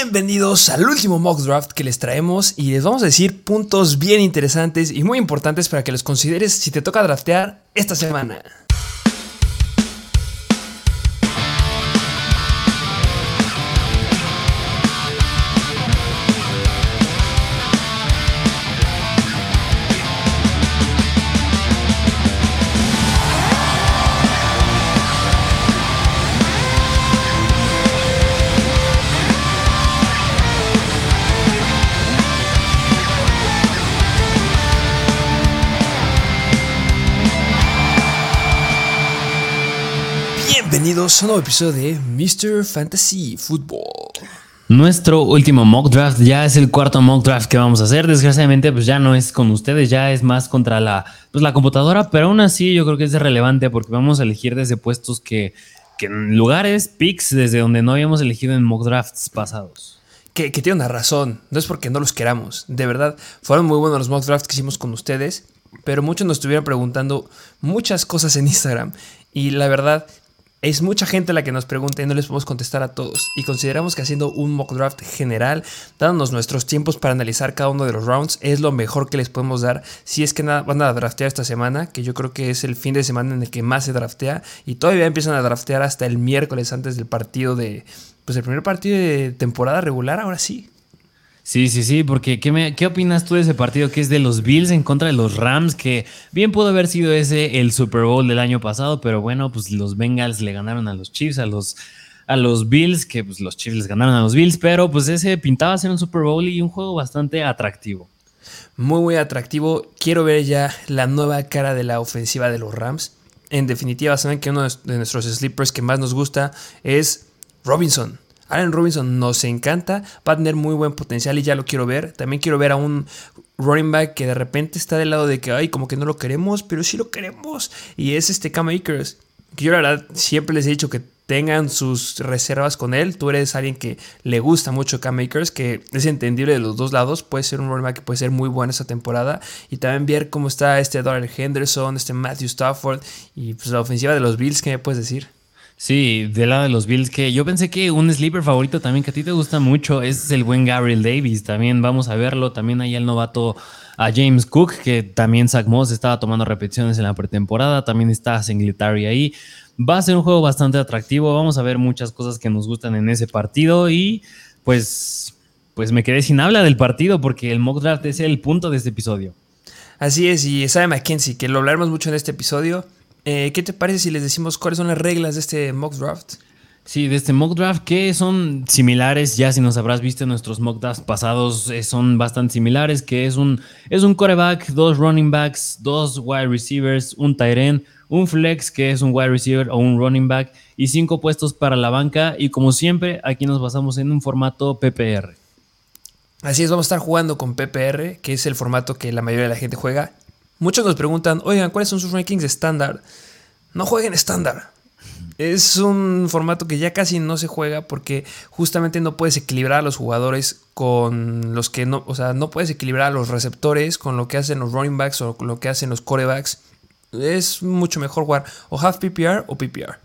Bienvenidos al último mock draft que les traemos y les vamos a decir puntos bien interesantes y muy importantes para que los consideres si te toca draftear esta semana. Bienvenidos a un nuevo episodio de Mr. Fantasy Football. Nuestro último mock draft ya es el cuarto mock draft que vamos a hacer. Desgraciadamente, pues ya no es con ustedes, ya es más contra la, pues, la computadora, pero aún así yo creo que es relevante porque vamos a elegir desde puestos que, que en lugares, picks, desde donde no habíamos elegido en mock drafts pasados. Que, que tiene una razón, no es porque no los queramos. De verdad, fueron muy buenos los mock drafts que hicimos con ustedes, pero muchos nos estuvieron preguntando muchas cosas en Instagram. Y la verdad, es mucha gente la que nos pregunta y no les podemos contestar a todos. Y consideramos que haciendo un mock draft general, dándonos nuestros tiempos para analizar cada uno de los rounds, es lo mejor que les podemos dar. Si es que van a draftear esta semana, que yo creo que es el fin de semana en el que más se draftea. Y todavía empiezan a draftear hasta el miércoles antes del partido de. Pues el primer partido de temporada regular, ahora sí. Sí, sí, sí, porque ¿qué, ¿qué, opinas tú de ese partido que es de los Bills en contra de los Rams? Que bien pudo haber sido ese el Super Bowl del año pasado, pero bueno, pues los Bengals le ganaron a los Chiefs, a los, a los Bills, que pues los Chiefs les ganaron a los Bills, pero pues ese pintaba ser un Super Bowl y un juego bastante atractivo. Muy, muy atractivo. Quiero ver ya la nueva cara de la ofensiva de los Rams. En definitiva, saben que uno de nuestros sleepers que más nos gusta es Robinson. Allen Robinson nos encanta, va a tener muy buen potencial y ya lo quiero ver. También quiero ver a un running back que de repente está del lado de que, ay, como que no lo queremos, pero sí lo queremos. Y es este Cam Akers. Yo la verdad siempre les he dicho que tengan sus reservas con él. Tú eres alguien que le gusta mucho Cam Akers, que es entendible de los dos lados. Puede ser un running back que puede ser muy bueno esta temporada. Y también ver cómo está este Darrell Henderson, este Matthew Stafford y pues la ofensiva de los Bills, ¿qué me puedes decir? Sí, del lado de los Bills, que yo pensé que un sleeper favorito también que a ti te gusta mucho es el buen Gabriel Davis. También vamos a verlo. También hay el novato a James Cook, que también Zach Moss estaba tomando repeticiones en la pretemporada. También está Singletary ahí. Va a ser un juego bastante atractivo. Vamos a ver muchas cosas que nos gustan en ese partido. Y pues, pues me quedé sin habla del partido porque el mock draft es el punto de este episodio. Así es, y sabe McKenzie, que lo hablaremos mucho en este episodio. Eh, ¿Qué te parece si les decimos cuáles son las reglas de este mock draft? Sí, de este mock draft que son similares, ya si nos habrás visto en nuestros mock drafts pasados, eh, son bastante similares, que es un, es un quarterback, dos running backs, dos wide receivers, un tight end, un flex que es un wide receiver o un running back y cinco puestos para la banca y como siempre aquí nos basamos en un formato PPR. Así es, vamos a estar jugando con PPR, que es el formato que la mayoría de la gente juega Muchos nos preguntan, oigan, ¿cuáles son sus rankings estándar? No jueguen estándar. Es un formato que ya casi no se juega porque justamente no puedes equilibrar a los jugadores con los que no, o sea, no puedes equilibrar a los receptores con lo que hacen los running backs o con lo que hacen los corebacks. Es mucho mejor jugar o half PPR o PPR.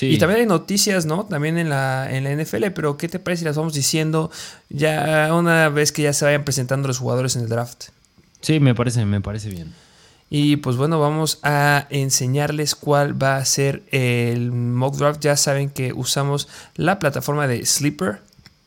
Y también hay noticias, ¿no? También en la, en la NFL, pero ¿qué te parece si las vamos diciendo ya una vez que ya se vayan presentando los jugadores en el draft? Sí, me parece, me parece bien. Y pues bueno, vamos a enseñarles cuál va a ser el mock draft. Ya saben que usamos la plataforma de Sleeper.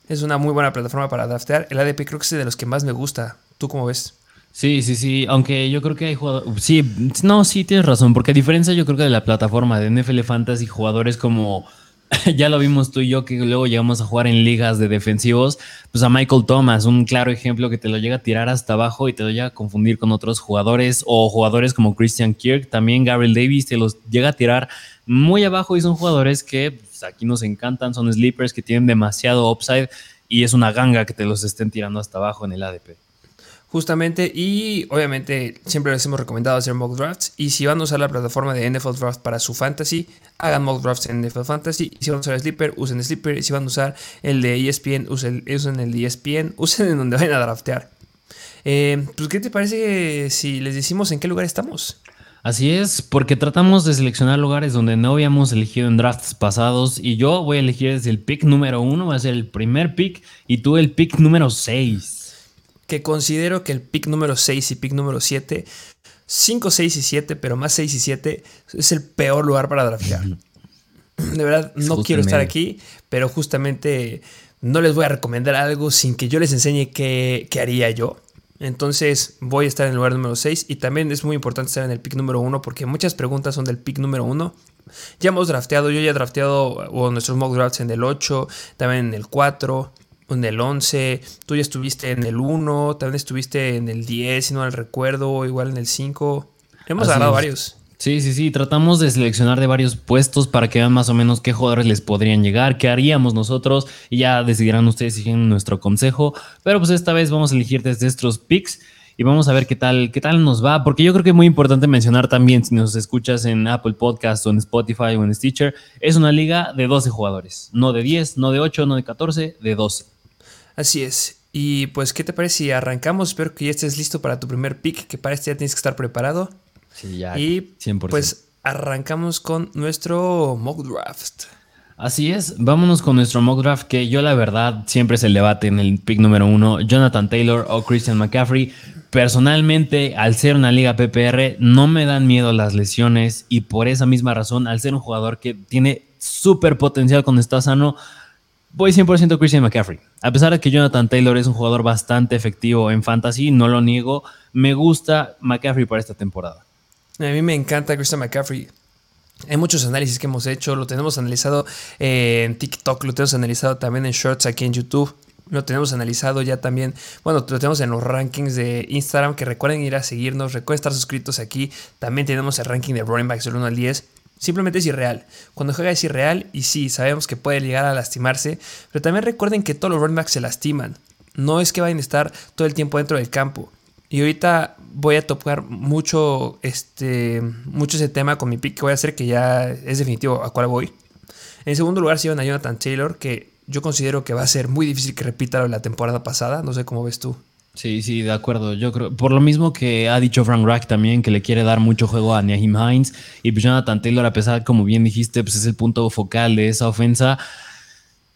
Es una muy buena plataforma para draftear. El ADP creo que es de los que más me gusta. ¿Tú cómo ves? Sí, sí, sí. Aunque yo creo que hay jugadores. Sí, no, sí, tienes razón. Porque a diferencia, yo creo que de la plataforma de NFL Fantasy, jugadores como ya lo vimos tú y yo que luego llegamos a jugar en ligas de defensivos, pues a Michael Thomas, un claro ejemplo que te lo llega a tirar hasta abajo y te lo llega a confundir con otros jugadores o jugadores como Christian Kirk, también Gabriel Davis te los llega a tirar muy abajo y son jugadores que pues, aquí nos encantan, son sleepers que tienen demasiado upside y es una ganga que te los estén tirando hasta abajo en el ADP. Justamente, y obviamente siempre les hemos recomendado hacer mock drafts. Y si van a usar la plataforma de NFL Draft para su fantasy, hagan mock drafts en NFL Fantasy. Y si van a usar Sleeper, usen Sleeper. Y si van a usar el de ESPN, usen, usen el de ESPN. Usen en donde vayan a draftear. Eh, pues, ¿qué te parece si les decimos en qué lugar estamos? Así es, porque tratamos de seleccionar lugares donde no habíamos elegido en drafts pasados y yo voy a elegir desde el pick número uno, va a ser el primer pick y tú el pick número 6. Que considero que el pick número 6 y pick número 7, 5, 6 y 7, pero más 6 y 7 es el peor lugar para draftear. De verdad, no quiero estar aquí, pero justamente no les voy a recomendar algo sin que yo les enseñe qué, qué haría yo. Entonces voy a estar en el lugar número 6 y también es muy importante estar en el pick número 1 porque muchas preguntas son del pick número 1. Ya hemos drafteado, yo ya he drafteado o nuestros mock drafts en el 8, también en el 4, en el 11, tú ya estuviste en el 1, también estuviste en el 10, si no mal recuerdo, igual en el 5. Hemos agarrado varios. Sí, sí, sí, tratamos de seleccionar de varios puestos para que vean más o menos qué jugadores les podrían llegar, qué haríamos nosotros y ya decidirán ustedes si quieren nuestro consejo. Pero pues esta vez vamos a elegir desde estos picks y vamos a ver qué tal, qué tal nos va, porque yo creo que es muy importante mencionar también, si nos escuchas en Apple Podcast o en Spotify o en Stitcher, es una liga de 12 jugadores, no de 10, no de 8, no de 14, de 12. Así es. Y pues, ¿qué te parece si arrancamos? Espero que ya estés listo para tu primer pick, que para este ya tienes que estar preparado. Sí, ya. Y 100%. pues arrancamos con nuestro mock draft. Así es, vámonos con nuestro mock draft que yo la verdad siempre es el debate en el pick número uno, Jonathan Taylor o Christian McCaffrey. Personalmente, al ser una liga PPR, no me dan miedo las lesiones y por esa misma razón, al ser un jugador que tiene súper potencial cuando está sano, voy 100% Christian McCaffrey. A pesar de que Jonathan Taylor es un jugador bastante efectivo en fantasy, no lo niego, me gusta McCaffrey para esta temporada. A mí me encanta Christian McCaffrey. Hay muchos análisis que hemos hecho, lo tenemos analizado en TikTok, lo tenemos analizado también en Shorts aquí en YouTube. Lo tenemos analizado ya también, bueno, lo tenemos en los rankings de Instagram, que recuerden ir a seguirnos, recuerden estar suscritos aquí. También tenemos el ranking de running backs del 1 al 10. Simplemente es irreal. Cuando juega es irreal y sí, sabemos que puede llegar a lastimarse, pero también recuerden que todos los running backs se lastiman. No es que vayan a estar todo el tiempo dentro del campo. Y ahorita voy a tocar mucho, este, mucho ese tema con mi pick que voy a hacer, que ya es definitivo a cuál voy. En segundo lugar se iban a Jonathan Taylor, que yo considero que va a ser muy difícil que repita la temporada pasada. No sé cómo ves tú. Sí, sí, de acuerdo. Yo creo, por lo mismo que ha dicho Frank Rack también, que le quiere dar mucho juego a Nahim Hines. Y pues Jonathan Taylor, a pesar, como bien dijiste, pues es el punto focal de esa ofensa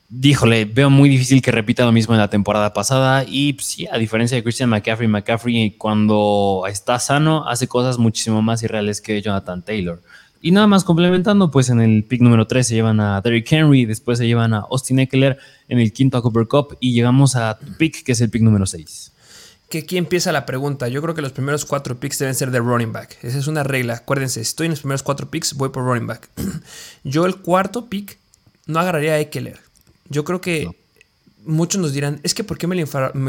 díjole, veo muy difícil que repita lo mismo en la temporada pasada. Y pues, sí, a diferencia de Christian McCaffrey, McCaffrey cuando está sano hace cosas muchísimo más irreales que Jonathan Taylor. Y nada más complementando, pues en el pick número 3 se llevan a Derrick Henry, después se llevan a Austin Eckler, en el quinto a Cooper Cup y llegamos a pick, que es el pick número 6. Que aquí empieza la pregunta. Yo creo que los primeros cuatro picks deben ser de running back. Esa es una regla. Acuérdense, si estoy en los primeros cuatro picks, voy por running back. Yo el cuarto pick no agarraría a Eckler. Yo creo que muchos nos dirán, es que ¿por qué me,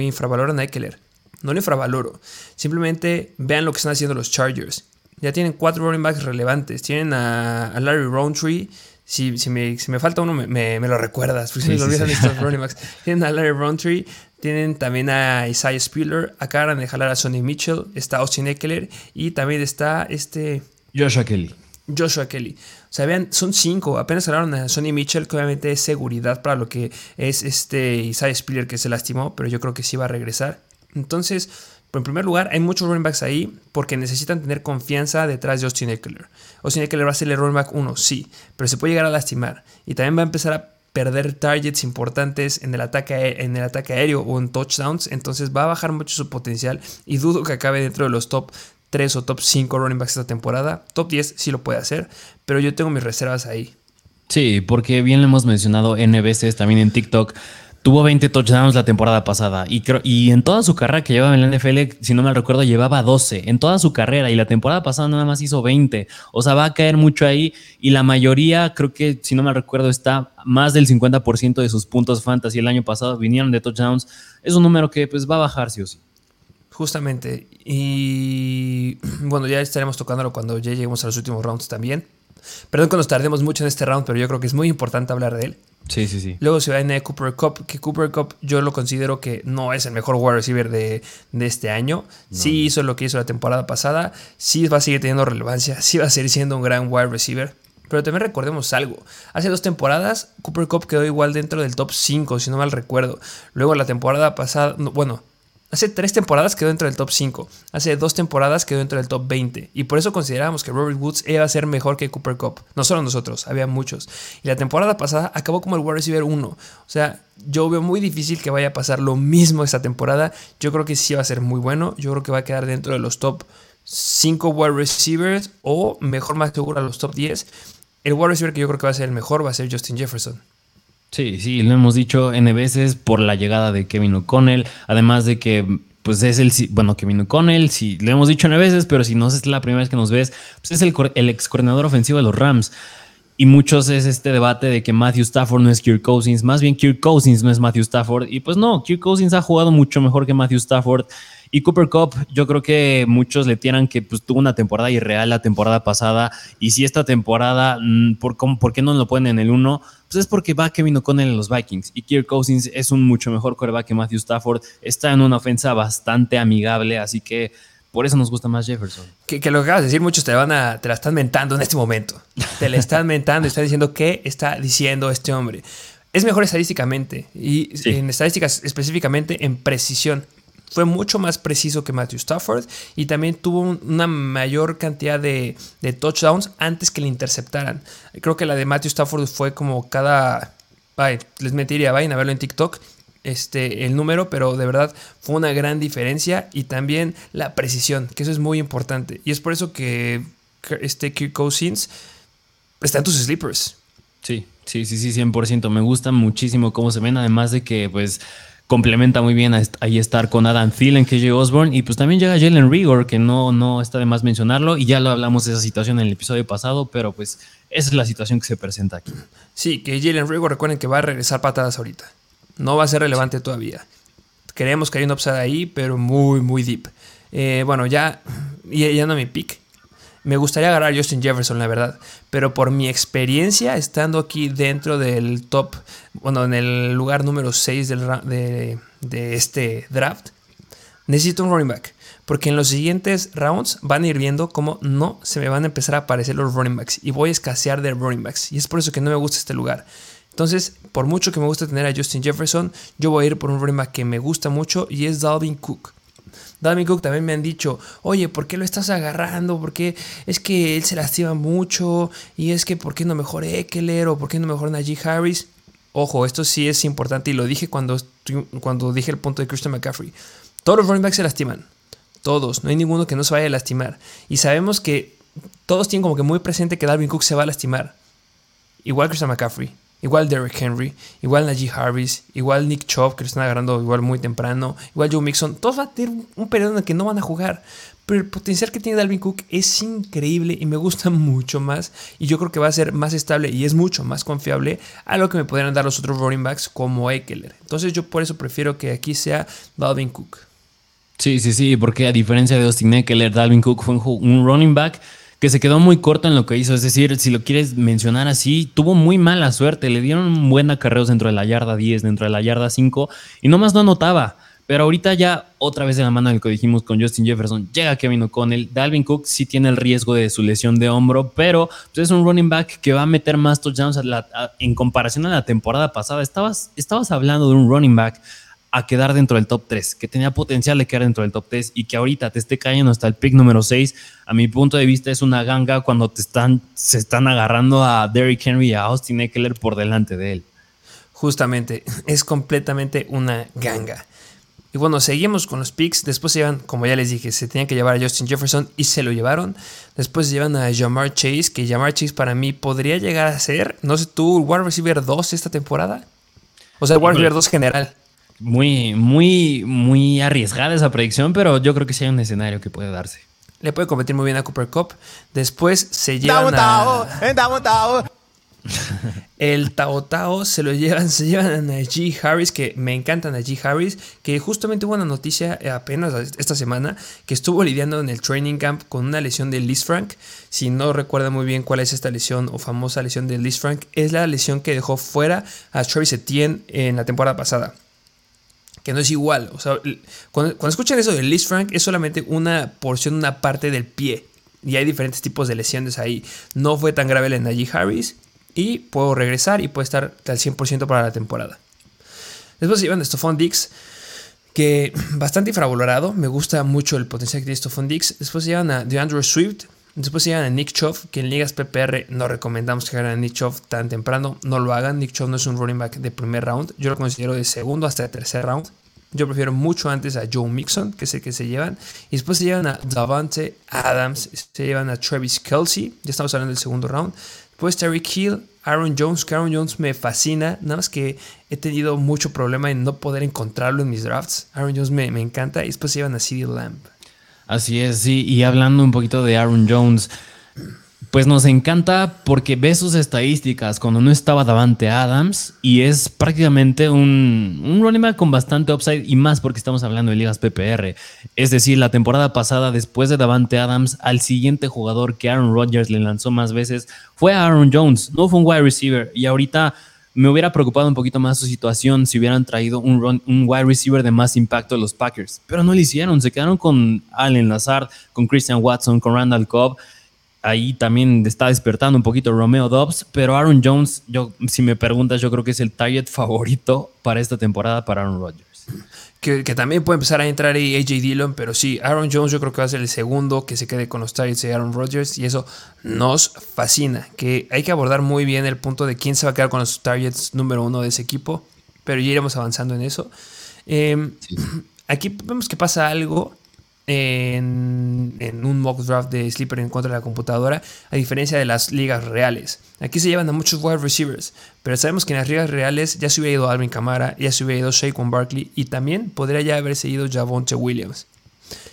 infravaloran a Eckler? No le infravaloro. Simplemente vean lo que están haciendo los Chargers. Ya tienen cuatro running backs relevantes. Tienen a, Larry Roundtree. Si, si, me, falta uno, me, lo recuerdas. Porque me olvidan estos running backs. Tienen a Larry Roundtree. Tienen también a Isaiah Spiller. Acaban de jalar a Sonny Mitchell. Está Austin Eckler. Y también está este... Joshua Kelly. Joshua Kelly. O sea, vean, son cinco. Apenas hablaron a Sonny Mitchell, que obviamente es seguridad para lo que es este Isaiah Spiller que se lastimó, pero yo creo que sí va a regresar. Entonces, en primer lugar, hay muchos running backs ahí porque necesitan tener confianza detrás de Austin Eckler. Austin Eckler va a ser el running back 1, sí, pero se puede llegar a lastimar. Y también va a empezar a perder targets importantes en el ataque, en el ataque aéreo o en touchdowns. Entonces va a bajar mucho su potencial y dudo que acabe dentro de los top 3 o top 5 running backs esta temporada. Top 10 sí lo puede hacer, pero yo tengo mis reservas ahí. Sí, porque bien lo hemos mencionado N veces también en TikTok. Tuvo 20 touchdowns la temporada pasada y, y en toda su carrera que llevaba en la NFL, si no me recuerdo, llevaba 12 en toda su carrera y la temporada pasada nada más hizo 20. O sea, va a caer mucho ahí y la mayoría, creo que si no me recuerdo, está más del 50% de sus puntos fantasy el año pasado vinieron de touchdowns. Es un número que pues va a bajar sí o sí. Justamente. Y bueno, ya estaremos tocándolo cuando ya lleguemos a los últimos rounds también. Perdón que nos tardemos mucho en este round, pero yo creo que es muy importante hablar de él. Sí, sí, sí. Luego se va en Cooper Cup, que Cooper Cup yo lo considero que no es el mejor wide receiver de, este año. Sí hizo lo que hizo la temporada pasada, sí va a seguir teniendo relevancia, sí va a seguir siendo un gran wide receiver. Pero también recordemos algo. Hace dos temporadas, Cooper Cup quedó igual dentro del top 5, si no mal recuerdo. Luego la temporada pasada, bueno, Hace tres temporadas quedó dentro del top 5. Hace dos temporadas quedó dentro del top 20. Y por eso considerábamos que Robert Woods iba a ser mejor que Cooper Cup. No solo nosotros, había muchos. Y la temporada pasada acabó como el wide receiver 1. O sea, yo veo muy difícil que vaya a pasar lo mismo esta temporada. Yo creo que sí va a ser muy bueno. Yo creo que va a quedar dentro de los top 5 wide receivers o mejor más seguro a los top 10. El wide receiver que yo creo que va a ser el mejor va a ser Justin Jefferson. Sí, sí, lo hemos dicho N veces por la llegada de Kevin O'Connell, además de que pues es el, bueno, Kevin O'Connell, sí, lo hemos dicho N veces, pero si no es la primera vez que nos ves, pues es el, el ex coordinador ofensivo de los Rams. Y muchos es este debate de que Matthew Stafford no es Kirk Cousins, más bien Kirk Cousins no es Matthew Stafford. Y pues no, Kirk Cousins ha jugado mucho mejor que Matthew Stafford. Y Cooper Cup, yo creo que muchos le tiran que pues, tuvo una temporada irreal la temporada pasada. Y si esta temporada, mm, ¿por, ¿por qué no lo ponen en el 1? Pues es porque va Kevin O'Connell en los Vikings. Y Kirk Cousins es un mucho mejor coreback que Matthew Stafford. Está en una ofensa bastante amigable, así que por eso nos gusta más Jefferson. Que, lo que acabas de decir, muchos te van a, te la están mentando en este momento. Te la están mentando y están diciendo qué está diciendo este hombre. Es mejor estadísticamente y en estadísticas específicamente en precisión fue mucho más preciso que Matthew Stafford y también tuvo una mayor cantidad de, touchdowns antes que le interceptaran. Creo que la de Matthew Stafford fue como cada... les mentiría, vayan a verlo en TikTok. Este, el número, pero de verdad fue una gran diferencia y también la precisión, que eso es muy importante. Y es por eso que este Kirk Cousins está en tus sleepers. Sí, sí, sí, sí, 100%. Me gusta muchísimo cómo se ven, además de que pues complementa muy bien ahí estar con Adam Thielen, KJ Osborne, y pues también llega Jalen Rigor, que no, no está de más mencionarlo, y ya lo hablamos de esa situación en el episodio pasado, pero pues esa es la situación que se presenta aquí. Sí, que Jalen Rigor, recuerden que va a regresar patadas ahorita. No va a ser relevante todavía. Creemos que hay un upside ahí, pero muy, muy deep. Eh, bueno, ya, ya no mi pick. Me gustaría agarrar a Justin Jefferson, la verdad. Pero por mi experiencia, estando aquí dentro del top, bueno, en el lugar número 6 de, de este draft, necesito un running back. Porque en los siguientes rounds van a ir viendo cómo no se me van a empezar a aparecer los running backs. Y voy a escasear de running backs. Y es por eso que no me gusta este lugar. Entonces, por mucho que me guste tener a Justin Jefferson, yo voy a ir por un running back que me gusta mucho y es Dalvin Cook. Dalvin Cook también me han dicho, oye, ¿por qué lo estás agarrando? ¿Por qué es que él se lastima mucho? Y es que, ¿por qué no mejor Eckler o por qué no mejor Najee Harris? Ojo, esto sí es importante y lo dije cuando, cuando dije el punto de Christian McCaffrey. Todos los running backs se lastiman. Todos. No hay ninguno que no se vaya a lastimar. Y sabemos que todos tienen como que muy presente que Dalvin Cook se va a lastimar. Igual Christian McCaffrey. Igual Derrick Henry, igual Najee Harris, igual Nick Chubb, que lo están agarrando igual muy temprano, igual Joe Mixon. Todos van a tener un periodo en el que no van a jugar. Pero el potencial que tiene Dalvin Cook es increíble y me gusta mucho más. Y yo creo que va a ser más estable y es mucho más confiable a lo que me podrían dar los otros running backs como Eckler. Entonces yo por eso prefiero que aquí sea Dalvin Cook. Sí, sí, sí, porque a diferencia de Austin Eckler, Dalvin Cook fue un running back que se quedó muy corto en lo que hizo. Es decir, si lo quieres mencionar así, tuvo muy mala suerte. Le dieron buen acarreos dentro de la yarda 10, dentro de la yarda 5, y nomás no anotaba. Pero ahorita ya, otra vez de la mano del que dijimos con Justin Jefferson, llega Kevin O'Connell. Dalvin Cook sí tiene el riesgo de su lesión de hombro, pero pues, es un running back que va a meter más touchdowns en comparación a la temporada pasada. Estabas, estabas hablando de un running back a quedar dentro del top 3, que tenía potencial de quedar dentro del top 3 y que ahorita te esté cayendo hasta el pick número 6, a mi punto de vista es una ganga cuando te están, se están agarrando a Derrick Henry y a Austin Eckler por delante de él. Justamente, es completamente una ganga. Y bueno, seguimos con los picks. Después se llevan, como ya les dije, se tenían que llevar a Justin Jefferson y se lo llevaron. Después se llevan a Jamar Chase, que Jamar Chase para mí podría llegar a ser, no sé tú, wide receiver 2 esta temporada. O sea, wide receiver 2 general. Muy, muy, muy arriesgada esa predicción, pero yo creo que sí hay un escenario que puede darse. Le puede competir muy bien a Cooper Cup. Después se llevan a... El Tao Tao se lo llevan, se llevan a Najee Harris, que me encanta Najee Harris, que justamente hubo una noticia apenas esta semana que estuvo lidiando en el training camp con una lesión de Liz Frank. Si no recuerda muy bien cuál es esta lesión o famosa lesión de Liz Frank, es la lesión que dejó fuera a Travis Etienne en la temporada pasada que no es igual. O sea, cuando, escuchan eso de Liz Frank, es solamente una porción, una parte del pie. Y hay diferentes tipos de lesiones ahí. No fue tan grave de Najee Harris. Y puedo regresar y puede estar al 100% para la temporada. Después se llevan a Stephon Dix, que bastante infravalorado. Me gusta mucho el potencial que tiene Stephon Dix. Después se llevan a DeAndre Swift. Después se llevan a Nick Chubb, que en ligas PPR no recomendamos que hagan a Nick Chubb tan temprano. No lo hagan. Nick Chubb no es un running back de primer round. Yo lo considero de segundo hasta tercer round. Yo prefiero mucho antes a Joe Mixon, que es el que se llevan. Y después se llevan a Davante Adams, se llevan a Travis Kelsey. Ya estamos hablando del segundo round. Después Terry Hill, Aaron Jones. Aaron Jones me fascina. Nada más que he tenido mucho problema en no poder encontrarlo en mis drafts. Aaron Jones me, me encanta. Y después se llevan a CD Lamb. Así es, sí. Y hablando un poquito de Aaron Jones, pues nos encanta porque ve sus estadísticas cuando no estaba Davante Adams y es prácticamente un, un running back con bastante upside y más porque estamos hablando de ligas PPR. Es decir, la temporada pasada, después de Davante Adams, al siguiente jugador que Aaron Rodgers le lanzó más veces fue Aaron Jones, no fue un wide receiver. Y ahorita me hubiera preocupado un poquito más su situación si hubieran traído un, wide receiver de más impacto de los Packers. Pero no lo hicieron, se quedaron con Allen Lazard, con Christian Watson, con Randall Cobb. Ahí también está despertando un poquito Romeo Dobbs, pero Aaron Jones, yo, si me preguntas, yo creo que es el target favorito para esta temporada para Aaron Rodgers. Que, también puede empezar a entrar ahí AJ Dillon, pero sí, Aaron Jones yo creo que va a ser el segundo que se quede con los targets de Aaron Rodgers y eso nos fascina. Que hay que abordar muy bien el punto de quién se va a quedar con los targets número uno de ese equipo, pero ya iremos avanzando en eso. Em, aquí vemos que pasa algo en, un mock draft de Sleeper en contra de la computadora, a diferencia de las ligas reales. Aquí se llevan a muchos wide receivers, pero sabemos que en las ligas reales ya se hubiera ido Alvin Kamara, ya se hubiera ido Shaquan Barkley y también podría ya haberse ido Javonte Williams.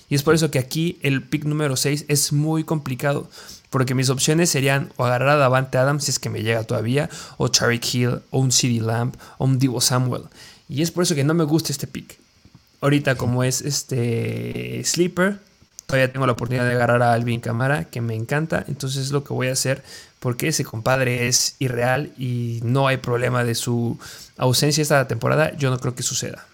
Y es por eso que aquí el pick número 6 es muy complicado, porque mis opciones serían o agarrar a Davante Adams si es que me llega todavía, o Tariq Hill, o un CD Lamb, o un Divo Samuel. Y es por eso que no me gusta este pick. Ahorita como es este Sleeper, todavía tengo la oportunidad de agarrar a Alvin Camara, que me encanta. Entonces es lo que voy a hacer porque ese compadre es irreal y no hay problema de su ausencia esta temporada. Yo no creo que suceda.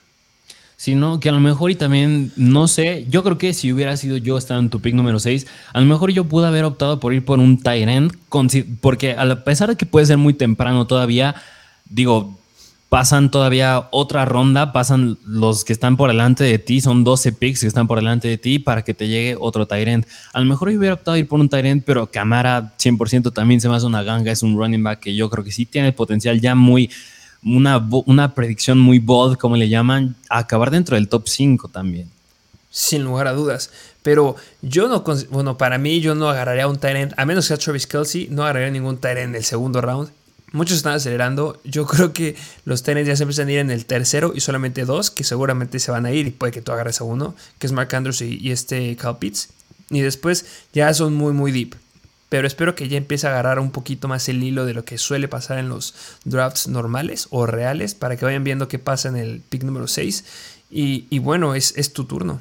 Sino que a lo mejor y también, no sé, yo creo que si hubiera sido yo estando en tu pick número 6, a lo mejor yo pude haber optado por ir por un Tyrant, porque a pesar de que puede ser muy temprano todavía, digo, pasan todavía otra ronda, pasan los que están por delante de ti, son 12 picks que están por delante de ti para que te llegue otro Tyrant. A lo mejor yo hubiera optado a ir por un Tyrant, pero Camara 100% también se me hace una ganga, es un running back que yo creo que sí tiene el potencial ya muy, una, una predicción muy bold, como le llaman, a acabar dentro del top 5 también. Sin lugar a dudas. Pero yo no, bueno, para mí yo no agarraría un Tyrant, a menos que a Travis Kelsey, no agarraría ningún Tyrant en el segundo round. Muchos están acelerando. Yo creo que los tenis ya se empiezan a ir en el tercero y solamente dos que seguramente se van a ir y puede que tú agarres a uno, que es Mark Andrews y, este Cal Pitts. Y después ya son muy, muy deep. Pero espero que ya empiece a agarrar un poquito más el hilo de lo que suele pasar en los drafts normales o reales para que vayan viendo qué pasa en el pick número 6. Y, bueno, es, es tu turno.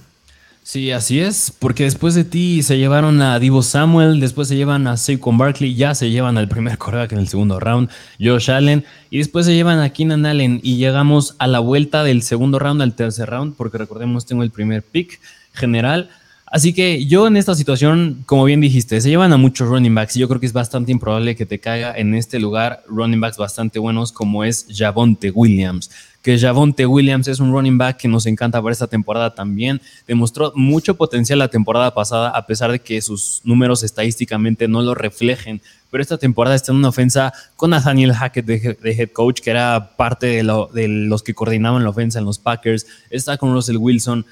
Sí, así es, porque después de ti se llevaron a Divo Samuel, después se llevan a Saquon Barkley, ya se llevan al primer coreback en el segundo round, Josh Allen, y después se llevan a Keenan Allen y llegamos a la vuelta del segundo round al tercer round, porque recordemos tengo el primer pick general. Así que yo en esta situación, como bien dijiste, se llevan a muchos running backs y yo creo que es bastante improbable que te caiga en este lugar running backs bastante buenos como es Javonte Williams que Javonte Williams es un running back que nos encanta para esta temporada también. Demostró mucho potencial la temporada pasada, a pesar de que sus números estadísticamente no lo reflejen. Pero esta temporada está en una ofensa con Nathaniel Hackett de, head coach, que era parte de, los que coordinaban la ofensa en los Packers. Está con Russell Wilson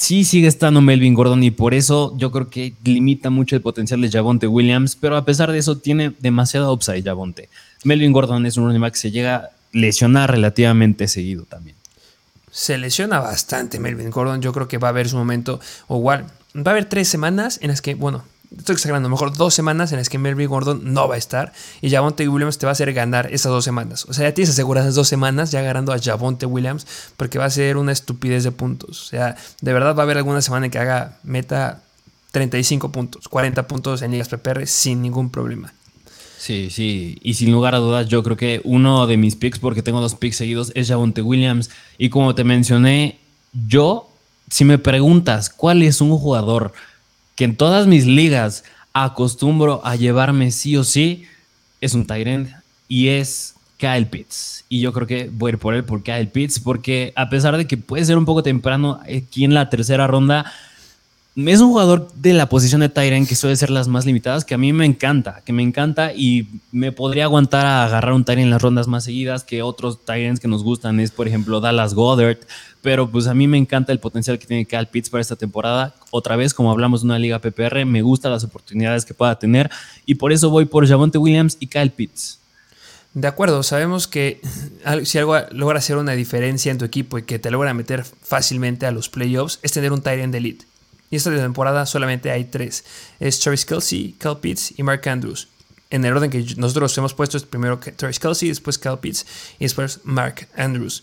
sí sigue estando Melvin Gordon y por eso yo creo que limita mucho el potencial de Javonte Williams, pero a pesar de eso tiene demasiado upside Javonte. Melvin Gordon es un running back que se llega lesiona relativamente seguido también. Se lesiona bastante Melvin Gordon. Yo creo que va a haber su momento. O igual, va a haber tres semanas en las que, bueno, estoy exagerando, mejor dos semanas en las que Melvin Gordon no va a estar. Y Javonte Williams te va a hacer ganar esas dos semanas. O sea, ya tienes aseguradas dos semanas ya agarrando a Javonte Williams. Porque va a ser una estupidez de puntos. O sea, de verdad va a haber alguna semana en que haga meta 35 puntos, 40 puntos en ligas PPR sin ningún problema. Sí, sí, y sin lugar a dudas, yo creo que uno de mis picks, porque tengo dos picks seguidos, es Javonte Williams. Y como te mencioné, yo, si me preguntas cuál es un jugador que en todas mis ligas acostumbro a llevarme sí o sí, es un Tyrant y es Kyle Pitts. Y yo creo que voy a ir por él por Kyle Pitts, porque a pesar de que puede ser un poco temprano aquí en la tercera ronda, es un jugador de la posición de Tyren que suele ser las más limitadas, que a mí me encanta, que me encanta y me podría aguantar a agarrar un Tyren en las rondas más seguidas que otros Tyrens que nos gustan, es por ejemplo Dallas Goddard, pero pues a mí me encanta el potencial que tiene Kyle Pitts para esta temporada. Otra vez, como hablamos de una liga PPR, me gustan las oportunidades que pueda tener y por eso voy por Javonte Williams y Kyle Pitts. De acuerdo, sabemos que si algo logra hacer una diferencia en tu equipo y que te logra meter fácilmente a los playoffs, es tener un Tyrant de elite. Y esta temporada solamente hay tres. Es Travis Kelsey, Cal Pitts y Mark Andrews. En el orden que nosotros hemos puesto es primero Travis Kelsey, después Cal Pitts y después Mark Andrews.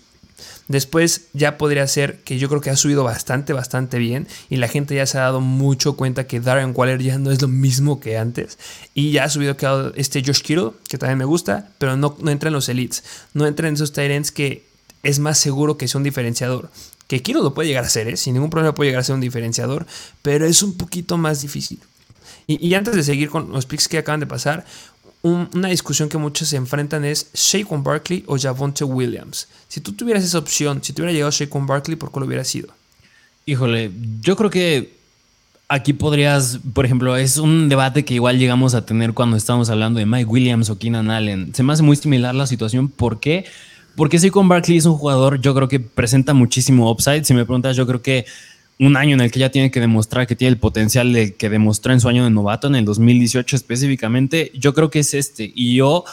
Después ya podría ser que yo creo que ha subido bastante, bastante bien y la gente ya se ha dado mucho cuenta que Darren Waller ya no es lo mismo que antes y ya ha subido este Josh Kittle, que también me gusta, pero no, no entra en los elites, no entra en esos Tyrants que es más seguro que sea un diferenciador. Que Kittle lo puede llegar a ser, ¿eh? sin ningún problema puede llegar a ser un diferenciador, pero es un poquito más difícil. Y, y antes de seguir con los picks que acaban de pasar, una discusión que muchos se enfrentan es Shaquan Barkley o Javonte Williams. Si tú tuvieras esa opción, si te hubiera llegado Shaquan Barkley, ¿por qué lo hubiera sido? Híjole, yo creo que aquí podrías, por ejemplo, es un debate que igual llegamos a tener cuando estábamos hablando de Mike Williams o Keenan Allen. Se me hace muy similar la situación. ¿Por qué? Porque Saquon Barkley es un jugador, yo creo que presenta muchísimo upside. Si me preguntas, yo creo que un año en el que ya tiene que demostrar que tiene el potencial de, que demostró en su año de novato, en el 2018 específicamente, yo creo que es este. Y yo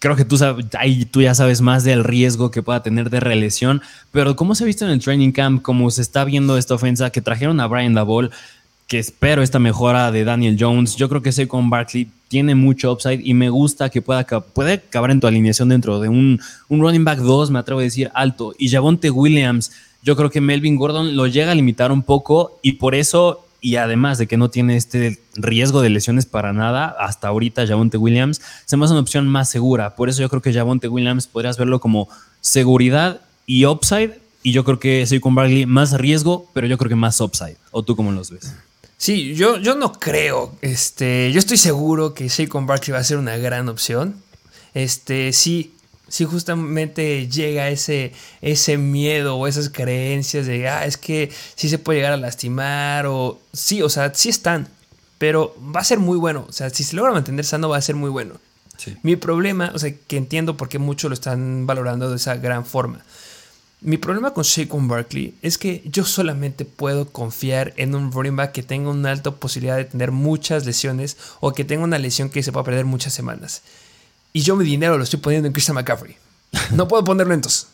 creo que tú, sabes, ahí tú ya sabes más del riesgo que pueda tener de reelección, pero ¿cómo se ha visto en el training camp? ¿Cómo se está viendo esta ofensa que trajeron a Brian Dabol? que espero esta mejora de Daniel Jones. Yo creo que Saquon Barkley tiene mucho upside y me gusta que pueda puede acabar en tu alineación dentro de un, un running back 2, me atrevo a decir, alto. Y Javonte Williams, yo creo que Melvin Gordon lo llega a limitar un poco y por eso, y además de que no tiene este riesgo de lesiones para nada, hasta ahorita Javonte Williams se me hace una opción más segura. Por eso yo creo que Javonte Williams podrías verlo como seguridad y upside. Y yo creo que Saquon Barkley más riesgo, pero yo creo que más upside. ¿O tú cómo los ves? Sí, yo, yo no creo. Este, yo estoy seguro que Saquon Barkley va a ser una gran opción. Este, sí, sí justamente llega ese, ese miedo o esas creencias de, ah, es que sí se puede llegar a lastimar o sí, o sea, sí están, pero va a ser muy bueno. O sea, si se logra mantener sano va a ser muy bueno. Mi problema, o sea, que entiendo por qué muchos lo están valorando de esa gran forma. Mi problema con Shaquan Barkley es que yo solamente puedo confiar en un running back que tenga una alta posibilidad de tener muchas lesiones o que tenga una lesión que se pueda perder muchas semanas. Y yo mi dinero lo estoy poniendo en Christian McCaffrey. No puedo ponerlo en dos.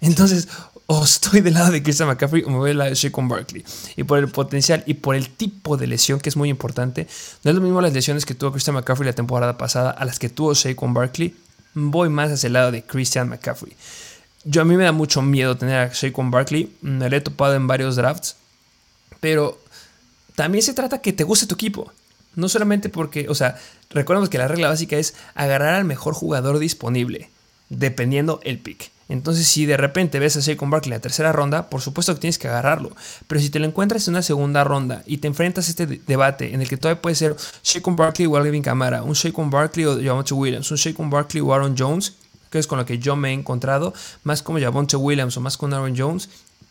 Entonces, o estoy del lado de Christian McCaffrey o me voy del lado de Shaquan Barkley. Y por el potencial y por el tipo de lesión que es muy importante, no es lo mismo las lesiones que tuvo Christian McCaffrey la temporada pasada a las que tuvo Shaquan Barkley. Voy más hacia el lado de Christian McCaffrey. Yo a mí me da mucho miedo tener a Shaquan Barkley. Me lo he topado en varios drafts. Pero también se trata que te guste tu equipo. No solamente porque, o sea, recordemos que la regla básica es agarrar al mejor jugador disponible, dependiendo el pick. Entonces, si de repente ves a Shaquan Barkley en la tercera ronda, por supuesto que tienes que agarrarlo. Pero si te lo encuentras en una segunda ronda y te enfrentas a este debate en el que todavía puede ser Shaquan Barkley o Alvin Kamara, un Shaquan Barkley o Javonte Williams, un Shaquan Barkley o Aaron Jones, que es con lo que yo me he encontrado, más como Javonte Williams o más con Aaron Jones.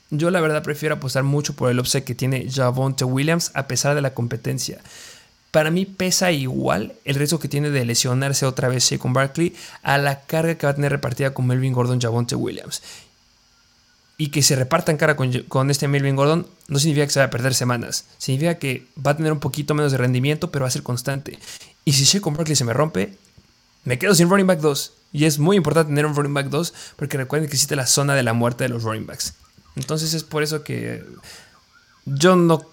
Yo la verdad prefiero apostar mucho por el upset que tiene Javonte Williams a pesar de la competencia. Para mí pesa igual el riesgo que tiene de lesionarse otra vez con Barkley a la carga que va a tener repartida con Melvin Gordon Javonte Williams. Y que se repartan cara con, con, este Melvin Gordon no significa que se vaya a perder semanas. Significa que va a tener un poquito menos de rendimiento, pero va a ser constante. Y si con Barkley se me rompe, me quedo sin running back 2. Y es muy importante tener un running back 2 porque recuerden que existe la zona de la muerte de los running backs. Entonces es por eso que yo no...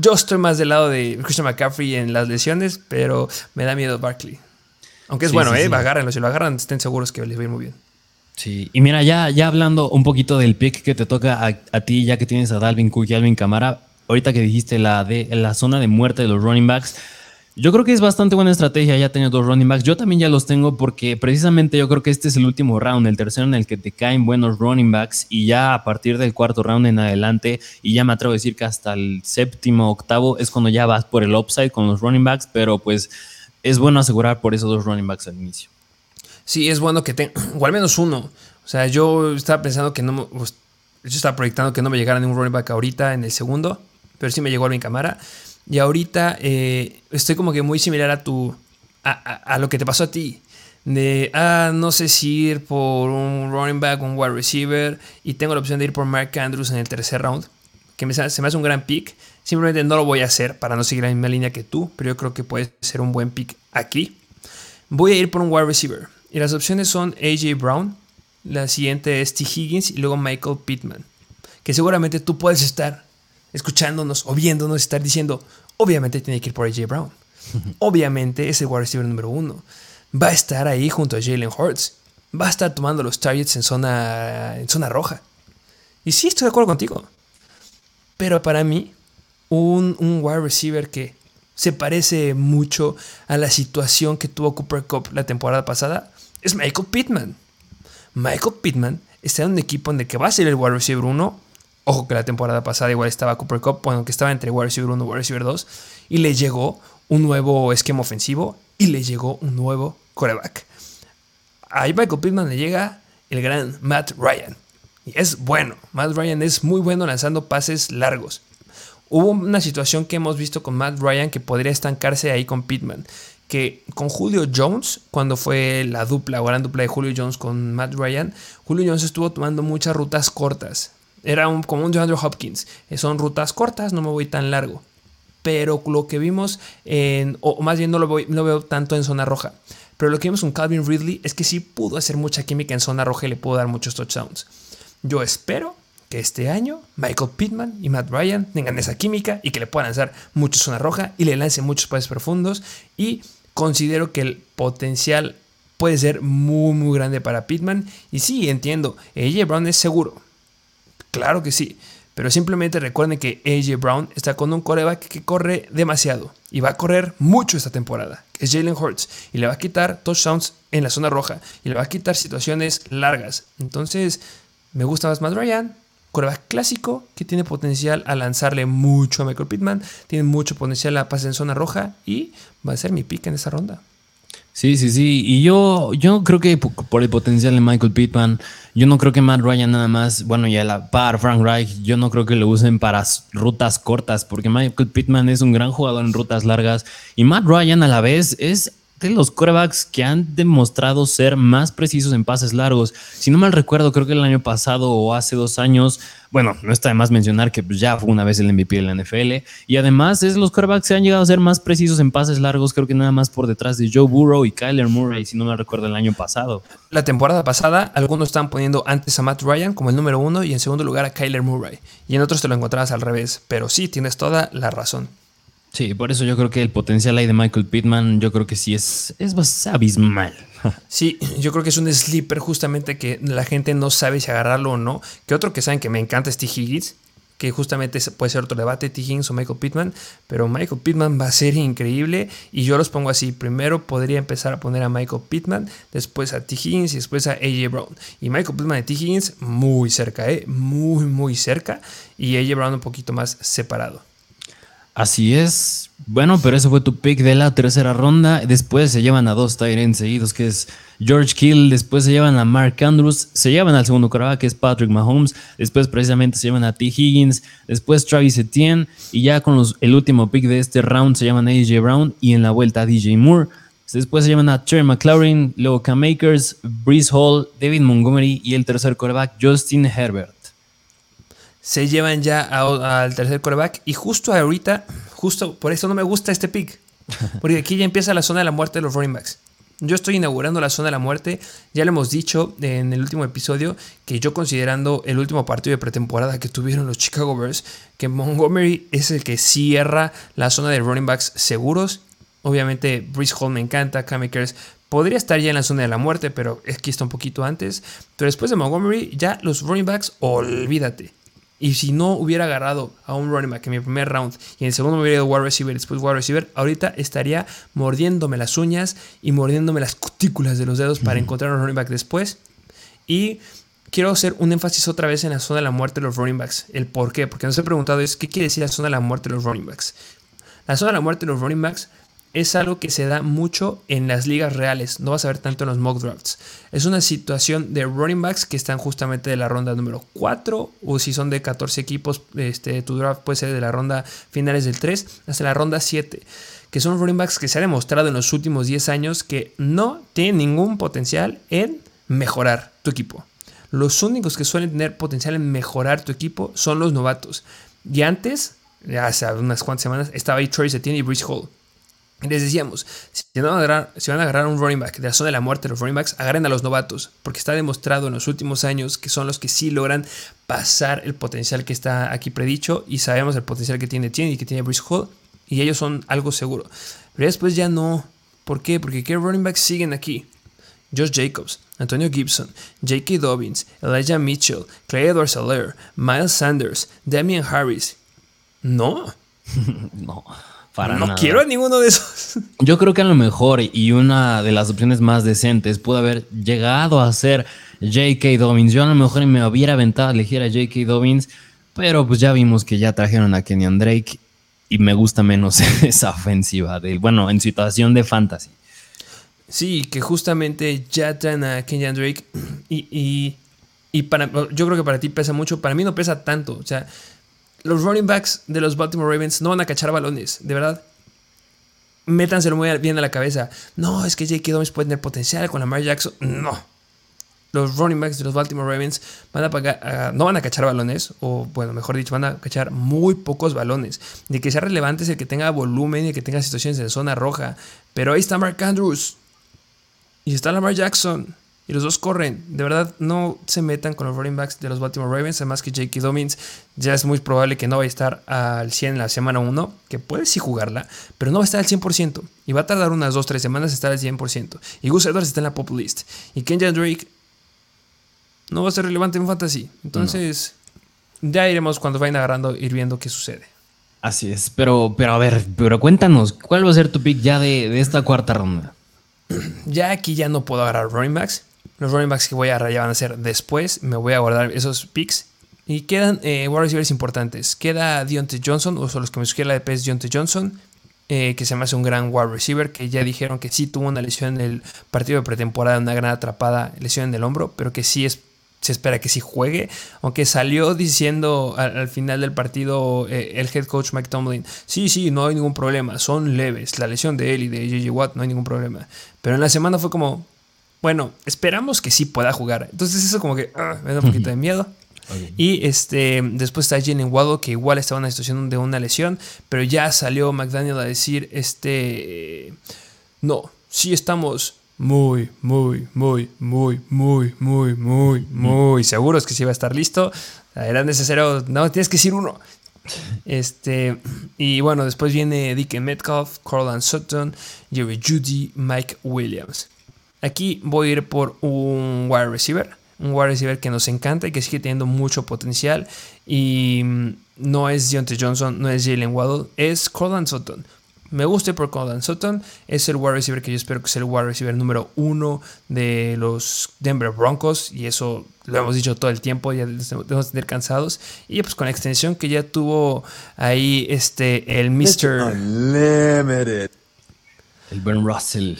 Yo estoy más del lado de Christian McCaffrey en las lesiones, pero me da miedo Barkley. Aunque es bueno, ¿eh? Agárrenlo. Si lo agarran, estén seguros que les va a ir muy bien. Sí, y mira, ya, ya hablando un poquito del pick que te toca a, ti, ya que tienes a Dalvin Cook y Alvin Camara, ahorita que dijiste la, de, la zona de muerte de los running backs, yo creo que es bastante buena estrategia ya tener dos running backs. Yo también ya los tengo porque precisamente yo creo que este es el último round, el tercero en el que te caen buenos running backs y ya a partir del cuarto round en adelante y ya me atrevo a decir que hasta el séptimo, octavo es cuando ya vas por el upside con los running backs, pero pues es bueno asegurar por esos dos running backs al inicio. Sí, es bueno que tenga, o al menos uno. O sea, yo estaba pensando que no, pues, yo estaba proyectando que no me llegara ningún running back ahorita en el segundo, pero sí me llegó Alvin Camara. Y ahorita eh, estoy como que muy similar a tu, a, lo que te pasó a ti. De, ah, no sé si ir por un running back, un wide receiver, y tengo la opción de ir por Mark Andrews en el tercer round, que me, se me hace un gran pick. Simplemente no lo voy a hacer para no seguir la misma línea que tú, pero yo creo que puede ser un buen pick aquí. Voy a ir por un wide receiver. Y las opciones son AJ Brown, la siguiente es T. Higgins y luego Michael Pittman. Que seguramente tú puedes estar escuchándonos o viéndonos estar diciendo, obviamente tiene que ir por AJ Brown. obviamente es el wide receiver número uno. Va a estar ahí junto a Jalen Hurts. Va a estar tomando los targets en zona, en zona roja. Y sí, estoy de acuerdo contigo. Pero para mí, un, un wide receiver que se parece mucho a la situación que tuvo Cooper Cup la temporada pasada es Michael Pittman. Michael Pittman está en un equipo en el que va a ser el wide receiver 1. Ojo que la temporada pasada igual estaba Cooper Cup, bueno, que estaba entre wide receiver 1 y wide receiver 2. Y le llegó un nuevo esquema ofensivo y le llegó un nuevo coreback. A Michael Pittman le llega el gran Matt Ryan. Y es bueno. Matt Ryan es muy bueno lanzando pases largos. Hubo una situación que hemos visto con Matt Ryan que podría estancarse ahí con Pittman. Que con Julio Jones, cuando fue la dupla o gran dupla de Julio Jones con Matt Ryan, Julio Jones estuvo tomando muchas rutas cortas. Era un, como un DeAndre Hopkins. Eh, Son rutas cortas, no me voy tan largo. Pero lo que vimos, en, o más bien no lo, voy- no veo tanto en zona roja. Pero lo que vimos con Calvin Ridley es que sí pudo hacer mucha química en zona roja y le pudo dar muchos touchdowns. Yo espero que este año Michael Pittman y Matt Ryan tengan esa química y que le puedan lanzar mucho zona roja y le lancen muchos pases profundos. Y considero que el potencial puede ser muy, muy grande para Pittman. Y sí, entiendo, AJ Brown es seguro. Claro que sí. Pero simplemente recuerden que AJ Brown está con un coreback que corre demasiado. Y va a correr mucho esta temporada. Es Jalen Hurts. Y le va a quitar touchdowns en la zona roja. Y le va a quitar situaciones largas. Entonces, me gusta más Matt Ryan. Coreback clásico que tiene potencial a lanzarle mucho a Michael Pittman. Tiene mucho potencial a pasar en zona roja. Y va a ser mi pick en esa ronda. Sí, sí, sí. Y yo, yo creo que po- por el potencial de Michael Pittman, yo no creo que Matt Ryan nada más, bueno, y a la par Frank Reich, yo no creo que lo usen para rutas cortas, porque Michael Pittman es un gran jugador en rutas largas y Matt Ryan a la vez es de los quarterbacks que han demostrado ser más precisos en pases largos. Si no mal recuerdo, creo que el año pasado o hace dos años, bueno, no está de más mencionar que ya fue una vez el MVP de la NFL. Y además es los quarterbacks que han llegado a ser más precisos en pases largos, creo que nada más por detrás de Joe Burrow y Kyler Murray, si no mal recuerdo el año pasado. La temporada pasada, algunos estaban poniendo antes a Matt Ryan como el número uno y en segundo lugar a Kyler Murray. Y en otros te lo encontrabas al revés. Pero sí, tienes toda la razón. Sí, por eso yo creo que el potencial ahí de Michael Pittman, yo creo que sí es, es bastante abismal. Sí, yo creo que es un sleeper justamente que la gente no sabe si agarrarlo o no. Que otro que saben que me encanta es T. Higgins, que justamente puede ser otro debate, T. Higgins o Michael Pittman. Pero Michael Pittman va a ser increíble y yo los pongo así. Primero podría empezar a poner a Michael Pittman, después a T. Higgins y después a AJ Brown. Y Michael Pittman y T. Higgins muy cerca, ¿eh? Muy, muy cerca. Y AJ Brown un poquito más separado. Así es. Bueno, pero ese fue tu pick de la tercera ronda. Después se llevan a dos Tyrants seguidos, que es George Kill. Después se llevan a Mark Andrews. Se llevan al segundo quarterback, que es Patrick Mahomes. Después precisamente se llevan a T. Higgins. Después Travis Etienne. Y ya con los- el último pick de este round se llaman a AJ Brown. Y en la vuelta a DJ Moore. Después se llevan a Terry McLaurin, luego Cam Akers, Breeze Hall, David Montgomery y el tercer quarterback Justin Herbert. Se llevan ya al tercer coreback. Y justo ahorita, justo por eso no me gusta este pick. Porque aquí ya empieza la zona de la muerte de los running backs. Yo estoy inaugurando la zona de la muerte. Ya lo hemos dicho en el último episodio que yo considerando el último partido de pretemporada que tuvieron los Chicago Bears, que Montgomery es el que cierra la zona de running backs seguros. Obviamente Breeze Hall me encanta, Cam Akers podría estar ya en la zona de la muerte, pero aquí está un poquito antes. Pero después de Montgomery, ya los running backs, olvídate. Y si no hubiera agarrado a un running back en mi primer round y en el segundo me hubiera ido wide receiver y después wide receiver, ahorita estaría mordiéndome las uñas y mordiéndome las cutículas de los dedos para encontrar un running back después. Y quiero hacer un énfasis otra vez en la zona de la muerte de los running backs. El por qué, porque nos he preguntado es qué quiere decir la zona de la muerte de los running backs. La zona de la muerte de los running backs es algo que se da mucho en las ligas reales, no vas a ver tanto en los mock drafts. Es una situación de running backs que están justamente de la ronda número 4 o si son de 14 equipos, este, tu draft puede ser de la ronda finales del 3 hasta la ronda 7, que son running backs que se ha demostrado en los últimos 10 años que no tienen ningún potencial en mejorar tu equipo. Los únicos que suelen tener potencial en mejorar tu equipo son los novatos. Y antes, hace unas cuantas semanas, estaba ahí Troy Etienne y Bruce Hall. Les decíamos, si van, a agarrar, un running back de la zona de la muerte, los running backs, agarren a los novatos, porque está demostrado en los últimos años que son los que sí logran pasar el potencial que está aquí predicho y sabemos el potencial que tiene Tiene y que tiene Bruce Hall y ellos son algo seguro. Pero después ya no. ¿Por qué? Porque ¿qué running backs siguen aquí? Josh Jacobs, Antonio Gibson, J.K. Dobbins, Elijah Mitchell, Clay Edwards Alaire, Miles Sanders, Damian Harris. No. no no quiero a ninguno de esos. Yo creo que a lo mejor y una de las opciones más decentes pudo haber llegado a ser J.K. Dobbins. Yo a lo mejor me hubiera aventado a elegir a J.K. Dobbins, pero pues ya vimos que ya trajeron a Kenyan Drake y me gusta menos esa ofensiva, de, bueno, en situación de fantasy. Sí, que justamente ya traen a Kenyan Drake y, y para, yo creo que para ti pesa mucho, para mí no pesa tanto, o sea los running backs de los Baltimore Ravens no van a cachar balones, de verdad. Métanselo muy bien a la cabeza. No, es que J.K. Dobbins puede tener potencial con Lamar Jackson. No. Los running backs de los Baltimore Ravens ah, no van a cachar balones, o bueno, mejor dicho, van a cachar muy pocos balones. De que sea relevante es el que tenga volumen y que tenga situaciones en zona roja. Pero ahí está Mark Andrews. Y está Lamar Jackson. Y los dos corren. De verdad, no se metan con los running backs de los Baltimore Ravens. Además que J.K. Dobbins ya es muy probable que no vaya a estar al 100 en la semana 1. Que puede sí jugarla, pero no va a estar al 100%. Y va a tardar unas 2-3 semanas estar al 100%. Y Gus Edwards está en la pop list. Y Kenyan Drake no va a ser relevante en fantasy. Entonces, ya iremos cuando vayan agarrando, ir viendo qué sucede. Así es. Pero, pero a ver, pero cuéntanos, ¿cuál va a ser tu pick ya de, de esta cuarta ronda? Ya aquí ya no puedo agarrar running backs. Los running backs que voy a rayar van a ser después. Me voy a guardar esos picks. Y quedan eh, wide receivers importantes. Queda Deontay Johnson, o los que me sugiere la DP es Deontay Johnson, eh, que se me hace un gran wide receiver, que ya dijeron que sí tuvo una lesión en el partido de pretemporada, una gran atrapada, lesión en el hombro, pero que sí es, se espera que sí juegue. Aunque salió diciendo al, final del partido eh, el head coach Mike Tomlin, sí, sí, no hay ningún problema, son leves. La lesión de él y de JJ Watt no hay ningún problema. Pero en la semana fue como, bueno, esperamos que sí pueda jugar. Entonces eso como que ah, me da un poquito de miedo. Y este, después está Jalen Waddle, que igual estaba en una situación de una lesión, pero ya salió McDaniel a decir, este, no, sí estamos muy, muy, muy, muy, muy, muy, muy, muy seguros que sí va a estar listo. Era necesario, no, tienes que decir uno. Este, y bueno, después viene Dick Metcalf, Corland Sutton, Jerry Judy, Mike Williams. Aquí voy a ir por un wide receiver. Un wide receiver que nos encanta y que sigue teniendo mucho potencial. Y mm, no es Deontay Johnson, no es Jalen Waddle, es Corland Sutton. Me gusta por Corland Sutton. Es el wide receiver que yo espero que sea el wide receiver número uno de los Denver Broncos. Y eso lo hemos dicho todo el tiempo, ya debemos tener cansados. Y pues con la extensión que ya tuvo ahí este, el Mr. Unlimited. El Ben Russell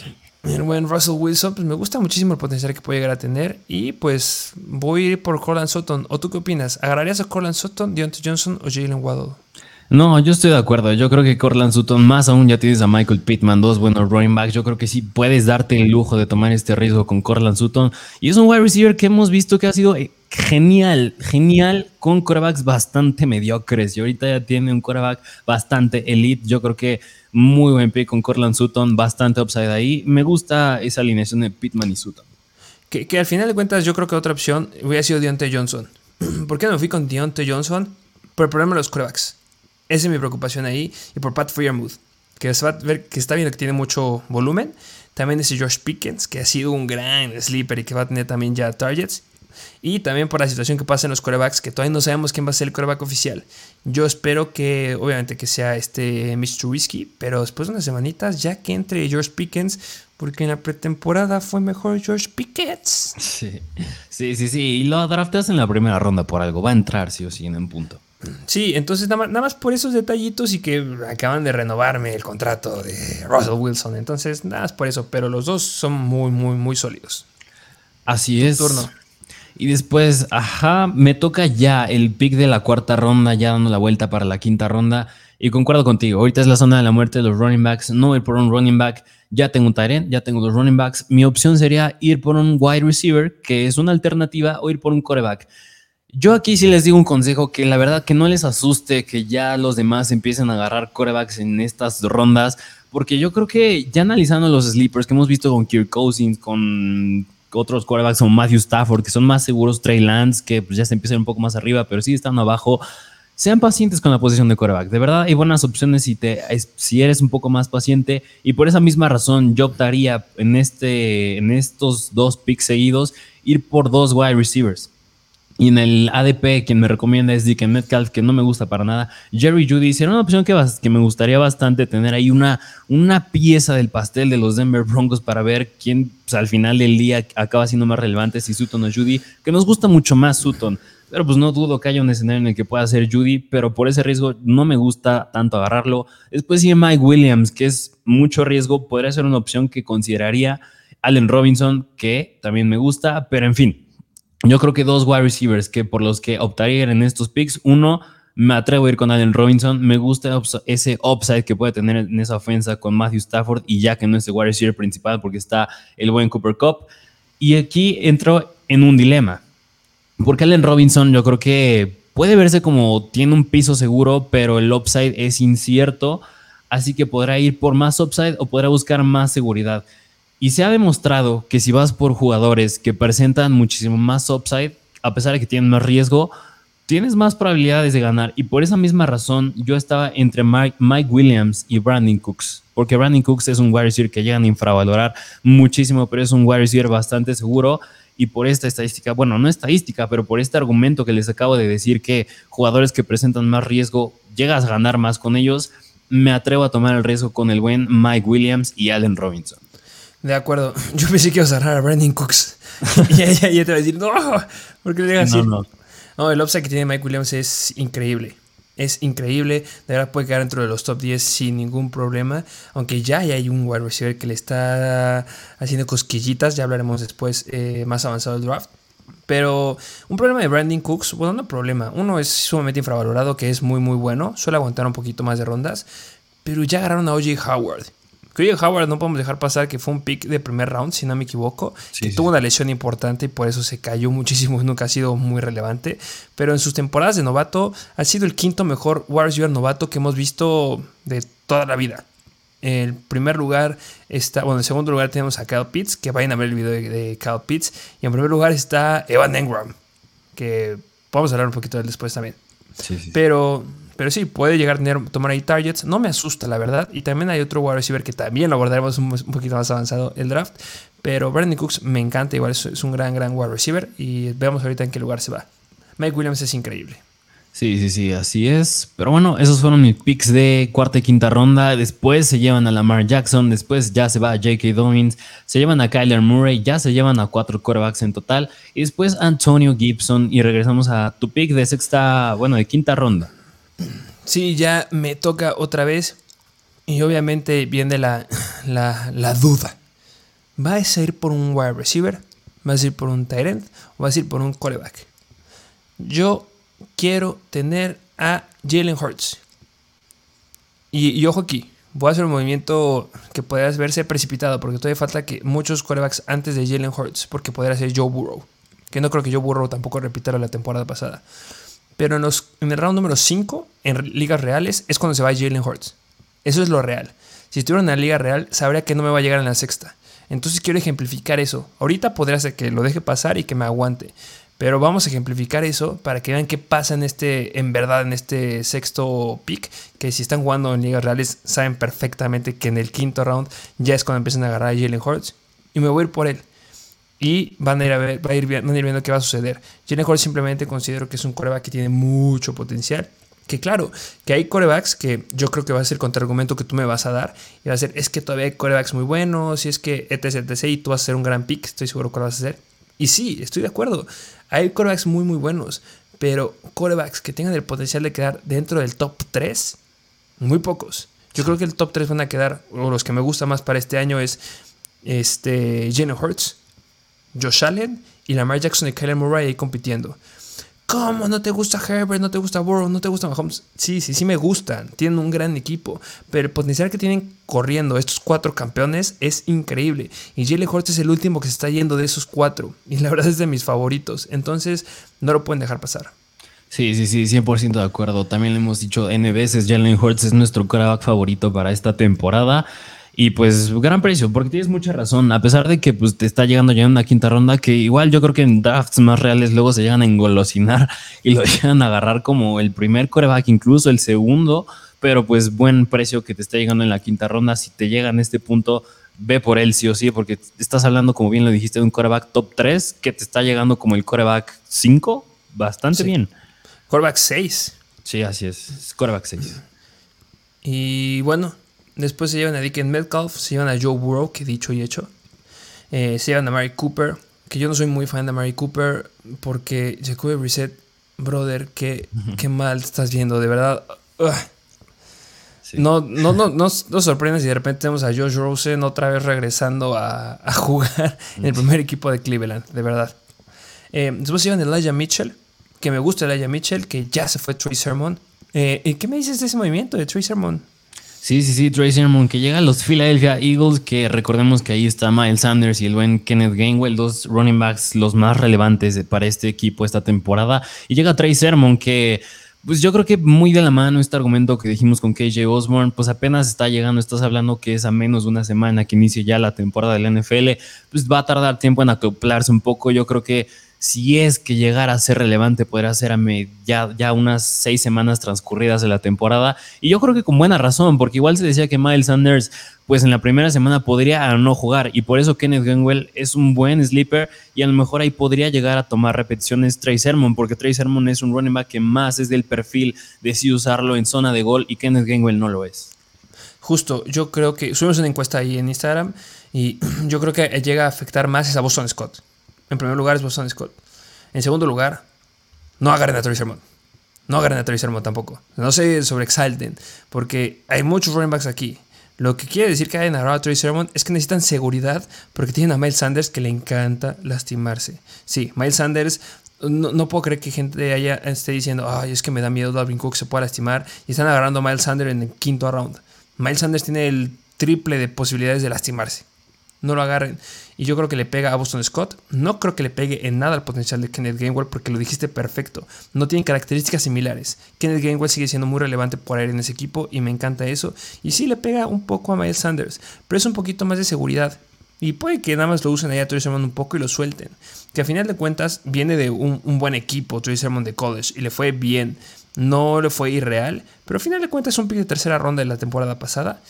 el buen Russell Wilson, pues me gusta muchísimo el potencial que puede llegar a tener. Y pues voy a ir por Corland Sutton. ¿O tú qué opinas? ¿Agarrarías a Corland Sutton, Deontay Johnson o Jalen Waddle? No, yo estoy de acuerdo. Yo creo que Corland Sutton, más aún ya tienes a Michael Pittman, dos buenos running backs. Yo creo que sí puedes darte el lujo de tomar este riesgo con Corland Sutton. Y es un wide receiver que hemos visto que ha sido eh, genial, genial con quarterbacks bastante mediocres. Y ahorita ya tiene un quarterback bastante elite. Yo creo que muy buen pick con Corland Sutton, bastante upside ahí. Me gusta esa alineación de Pittman y Sutton. Que, al final de cuentas, yo creo que otra opción hubiera sido Deontay Johnson. ¿Por qué no fui con Deontay Johnson? Por el problema de los quarterbacks. Esa es mi preocupación ahí. Y por Pat Freermuth, que, se va a ver, que está viendo que tiene mucho volumen. También ese Josh Pickens, que ha sido un gran sleeper y que va a tener también ya targets. Y también por la situación que pasa en los corebacks, que todavía no sabemos quién va a ser el coreback oficial. Yo espero que, obviamente, que sea este Mr. Whiskey, pero después de unas semanitas, ya que entre George Pickens, porque en la pretemporada fue mejor George Pickens. Sí, sí, sí, sí. Y lo drafteas en la primera ronda por algo. Va a entrar, sí o sí, en un punto. Sí, entonces nada más, por esos detallitos y que acaban de renovarme el contrato de Russell Wilson. Entonces, nada más por eso. Pero los dos son muy, muy, muy sólidos. Así es. Turno. Y después, ajá, me toca ya el pick de la cuarta ronda, ya dando la vuelta para la quinta ronda. Y concuerdo contigo, ahorita es la zona de la muerte de los running backs. No ir por un running back, ya tengo un tight ya tengo dos running backs. Mi opción sería ir por un wide receiver, que es una alternativa, o ir por un coreback. Yo aquí sí les digo un consejo que la verdad que no les asuste que ya los demás empiecen a agarrar corebacks en estas rondas, porque yo creo que ya analizando los sleepers que hemos visto con Kirk Cousins, con otros corebacks como Matthew Stafford, que son más seguros, Trey Lance, que pues ya se empiezan un poco más arriba, pero sí están abajo. Sean pacientes con la posición de coreback. De verdad hay buenas opciones si, te, si eres un poco más paciente. Y por esa misma razón yo optaría en, este, en estos dos picks seguidos ir por dos wide receivers. Y en el ADP, quien me recomienda es Dick Metcalf, que no me gusta para nada. Jerry Judy era una opción que, que me gustaría bastante tener ahí una, una pieza del pastel de los Denver Broncos para ver quién pues, al final del día acaba siendo más relevante, si Sutton o Judy, que nos gusta mucho más Sutton. Pero pues no dudo que haya un escenario en el que pueda ser Judy, pero por ese riesgo no me gusta tanto agarrarlo. Después sigue Mike Williams, que es mucho riesgo, podría ser una opción que consideraría. Allen Robinson, que también me gusta, pero en fin, yo creo que dos wide receivers que por los que optaría en estos picks. Uno, me atrevo a ir con Allen Robinson. Me gusta ese upside que puede tener en esa ofensa con Matthew Stafford y ya que no es el wide receiver principal porque está el buen Cooper Cup. Y aquí entro en un dilema. Porque Allen Robinson yo creo que puede verse como tiene un piso seguro, pero el upside es incierto. Así que podrá ir por más upside o podrá buscar más seguridad. Y se ha demostrado que si vas por jugadores que presentan muchísimo más upside, a pesar de que tienen más riesgo, tienes más probabilidades de ganar. Y por esa misma razón, yo estaba entre Mike, Williams y Brandon Cooks. Porque Brandon Cooks es un wide receiver que llegan a infravalorar muchísimo, pero es un wide receiver bastante seguro. Y por esta estadística, bueno, no estadística, pero por este argumento que les acabo de decir que jugadores que presentan más riesgo, llegas a ganar más con ellos, me atrevo a tomar el riesgo con el buen Mike Williams y Allen Robinson. De acuerdo. Yo pensé que ibas a agarrar a Brandon Cooks. y ella, te va a decir, no, porque le así. No, no. el upside que tiene Mike Williams es increíble. Es increíble. De verdad puede quedar dentro de los top 10 sin ningún problema. Aunque ya hay un wide receiver que le está haciendo cosquillitas. Ya hablaremos después eh, más avanzado del draft. Pero un problema de Brandon Cooks, bueno, no problema. Uno es sumamente infravalorado, que es muy, muy bueno. Suele aguantar un poquito más de rondas. Pero ya agarraron a OJ Howard. Creo Howard no podemos dejar pasar que fue un pick de primer round, si no me equivoco, que tuvo una lesión importante y por eso se cayó muchísimo y nunca ha sido muy relevante. Pero en sus temporadas de novato ha sido el quinto mejor Warriors novato que hemos visto de toda la vida. En el primer lugar está, bueno, en segundo lugar tenemos a Kyle Pitts, que vayan a ver el video de, Kyle Pitts. Y en primer lugar está Evan Engram, que vamos a hablar un poquito de él después también. Sí, sí. Pero pero sí, puede llegar a tener, tomar ahí targets. No me asusta, la verdad. Y también hay otro wide receiver que también lo abordaremos un, poquito más avanzado el draft. Pero Brandon Cooks me encanta, igual es, un gran, gran wide receiver. Y veamos ahorita en qué lugar se va. Mike Williams es increíble. Sí, sí, sí, así es. Pero bueno, esos fueron mis picks de cuarta y quinta ronda. Después se llevan a Lamar Jackson, después ya se va a J.K. Dobbins, se llevan a Kyler Murray, ya se llevan a cuatro quarterbacks en total. Y después Antonio Gibson y regresamos a tu pick de sexta, bueno, de quinta ronda. Sí, ya me toca otra vez. Y obviamente viene la, la, duda. ¿Vas a ir por un wide receiver? ¿Vas a ir por un tight end? ¿O vas a ir por un quarterback? Yo quiero tener a Jalen Hurts. Y, ojo aquí, voy a hacer un movimiento que pueda verse precipitado porque todavía falta que muchos quarterbacks antes de Jalen Hurts, porque podría ser Joe Burrow. Que no creo que Joe Burrow tampoco repita la temporada pasada. Pero en, el round número 5, en ligas reales, es cuando se va Jalen Hurts. Eso es lo real. Si estuviera en la liga real, sabría que no me va a llegar en la sexta. Entonces quiero ejemplificar eso. Ahorita podría ser que lo deje pasar y que me aguante. Pero vamos a ejemplificar eso para que vean qué pasa en este, en verdad, en este sexto pick. Que si están jugando en ligas reales, saben perfectamente que en el quinto round ya es cuando empiezan a agarrar a Jalen Hurts. Y me voy a ir por él y van a ir, a ver, va a ir, viendo qué va a suceder. Jalen Hurts simplemente considero que es un coreback que tiene mucho potencial. Que claro, que hay corebacks que yo creo que va a ser el contraargumento que tú me vas a dar. Y va a ser, es que todavía hay corebacks muy buenos, y es que etc, y tú vas a ser un gran pick, estoy seguro que lo vas a hacer. Y sí, estoy de acuerdo. Hay corebacks muy, muy buenos. pero corebacks que tengan el potencial de quedar dentro del top 3, muy pocos. Yo creo que el top 3 van a quedar, o los que me gusta más para este año es este, Jalen Hurts, Josh Allen y Lamar Jackson y Kyler Murray ahí compitiendo. ¿Cómo no te gusta Herbert? ¿No te gusta Burrow? ¿No te gusta Mahomes? Sí, sí, sí me gustan. Tienen un gran equipo. Pero el potencial que tienen corriendo estos cuatro campeones es increíble. Y Jalen Hurts es el último que se está yendo de esos cuatro. Y la verdad es de mis favoritos. Entonces, no lo pueden dejar pasar. Sí, sí, sí, 100% de acuerdo. También le hemos dicho N veces, Jalen Hurts es nuestro quarterback favorito para esta temporada. Y pues gran precio, porque tienes mucha razón, a pesar de que pues, te está llegando ya una quinta ronda, que igual yo creo que en drafts más reales luego se llegan a engolosinar y lo llegan a agarrar como el primer coreback, incluso el segundo, pero pues buen precio que te está llegando en la quinta ronda, si te llega en este punto, ve por él sí o sí, porque estás hablando, como bien lo dijiste, de un coreback top 3 que te está llegando como el coreback 5, bastante bien. Coreback 6. Sí, así es, coreback 6. Y bueno, Después se llevan a Dickens Metcalf, se llevan a Joe Burrow, que dicho y hecho. Eh, se llevan a Mary Cooper, que yo no soy muy fan de Mary Cooper porque Jacoby Reset, brother, qué, qué mal estás viendo, de verdad. No, no, no, no, no sorprendes si de repente tenemos a Josh Rosen otra vez regresando a, jugar en el primer equipo de Cleveland, de verdad. Eh, después se llevan a Elijah Mitchell, que me gusta Elijah Mitchell, que ya se fue Trey Sermon. Eh, ¿Qué me dices de ese movimiento de Trey Sermon? Sí, sí, sí, Tracy Sermon que llega a los Philadelphia Eagles, que recordemos que ahí está Miles Sanders y el buen Kenneth Gainwell, dos running backs los más relevantes para este equipo esta temporada. Y llega Trey Sermon que pues yo creo que muy de la mano este argumento que dijimos con KJ Osborne, pues apenas está llegando, estás hablando que es a menos de una semana que inicie ya la temporada del NFL, pues va a tardar tiempo en acoplarse un poco, yo creo que si es que llegara a ser relevante, podrá ser a ya, unas seis semanas transcurridas de la temporada. Y yo creo que con buena razón, porque igual se decía que Miles Sanders, pues en la primera semana podría no jugar. Y por eso Kenneth Gainwell es un buen sleeper y a lo mejor ahí podría llegar a tomar repeticiones Trey Sermon, porque Trey Sermon es un running back que más es del perfil de sí usarlo en zona de gol y Kenneth Gainwell no lo es. Justo, yo creo que subimos una encuesta ahí en Instagram y yo creo que llega a afectar más a Boston Scott. En primer lugar es Boston Scott. En segundo lugar, no agarren a Troy Sermon. No agarren a Troy Sermon tampoco. No se sobreexalten, porque hay muchos running backs aquí. Lo que quiere decir que hayan agarrado a Troy Sermon es que necesitan seguridad porque tienen a Miles Sanders que le encanta lastimarse. Sí, Miles Sanders no, puedo creer que gente haya, esté diciendo, ay, es que me da miedo Dalvin Cook se pueda lastimar. Y están agarrando a Miles Sanders en el quinto round. Miles Sanders tiene el triple de posibilidades de lastimarse no lo agarren. Y yo creo que le pega a Boston Scott. No creo que le pegue en nada al potencial de Kenneth Gainwell porque lo dijiste perfecto. No tienen características similares. Kenneth Gainwell sigue siendo muy relevante por aire en ese equipo y me encanta eso. Y sí le pega un poco a Miles Sanders, pero es un poquito más de seguridad. Y puede que nada más lo usen ahí a Troy Sermon un poco y lo suelten. Que a final de cuentas viene de un, buen equipo, Troy Sermon de college, y le fue bien. No le fue irreal, pero a final de cuentas es un pick de tercera ronda de la temporada pasada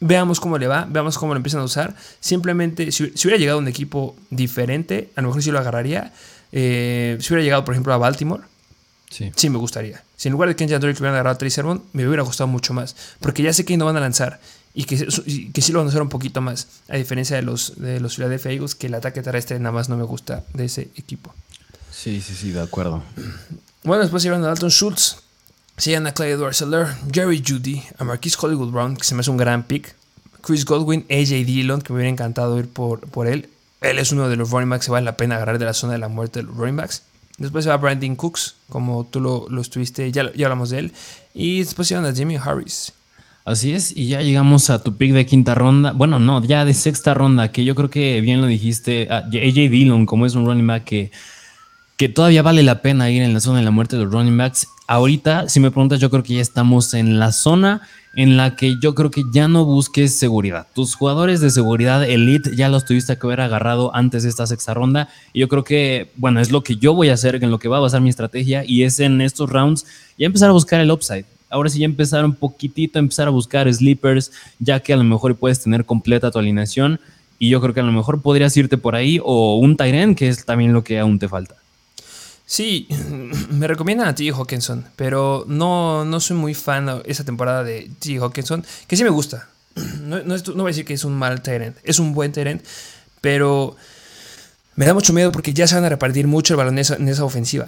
Veamos cómo le va, veamos cómo lo empiezan a usar. Simplemente, si, hubiera llegado a un equipo diferente, a lo mejor sí lo agarraría. Eh, si hubiera llegado, por ejemplo, a Baltimore, sí, sí me gustaría. Si en lugar de Kenji Drake hubieran agarrado a Trey Sermon, me hubiera gustado mucho más. Porque ya sé que no van a lanzar y que, que sí lo van a hacer un poquito más. A diferencia de los, de los Philadelphia Eagles, que el ataque terrestre nada más no me gusta de ese equipo. Sí, sí, sí, de acuerdo. Bueno, después llevan a Dalton Schultz, se a Clyde Edwards Jerry Judy, a Marquis Hollywood Brown, que se me hace un gran pick, Chris Godwin, AJ Dillon, que me hubiera encantado ir por, por él. Él es uno de los running backs que vale la pena agarrar de la zona de la muerte de los running backs. Después se va Brandon Cooks, como tú lo, lo estuviste, ya, ya hablamos de él. Y después se van a Jimmy Harris. Así es, y ya llegamos a tu pick de quinta ronda. Bueno, no, ya de sexta ronda, que yo creo que bien lo dijiste. AJ Dillon, como es un running back que, que todavía vale la pena ir en la zona de la muerte de los running backs ahorita, si me preguntas, yo creo que ya estamos en la zona en la que yo creo que ya no busques seguridad. Tus jugadores de seguridad elite ya los tuviste que haber agarrado antes de esta sexta ronda. Y yo creo que, bueno, es lo que yo voy a hacer, en lo que va a basar mi estrategia. Y es en estos rounds ya empezar a buscar el upside. Ahora sí ya empezar un poquitito, empezar a buscar sleepers, ya que a lo mejor puedes tener completa tu alineación. Y yo creo que a lo mejor podrías irte por ahí o un Tyrant, que es también lo que aún te falta. Sí, me recomiendan a T. Hawkinson, pero no, no soy muy fan de esa temporada de T. Hawkinson, que sí me gusta. No, no, voy a decir que es un mal Tyrant, es un buen Tyrant, pero me da mucho miedo porque ya se van a repartir mucho el balón en esa, ofensiva.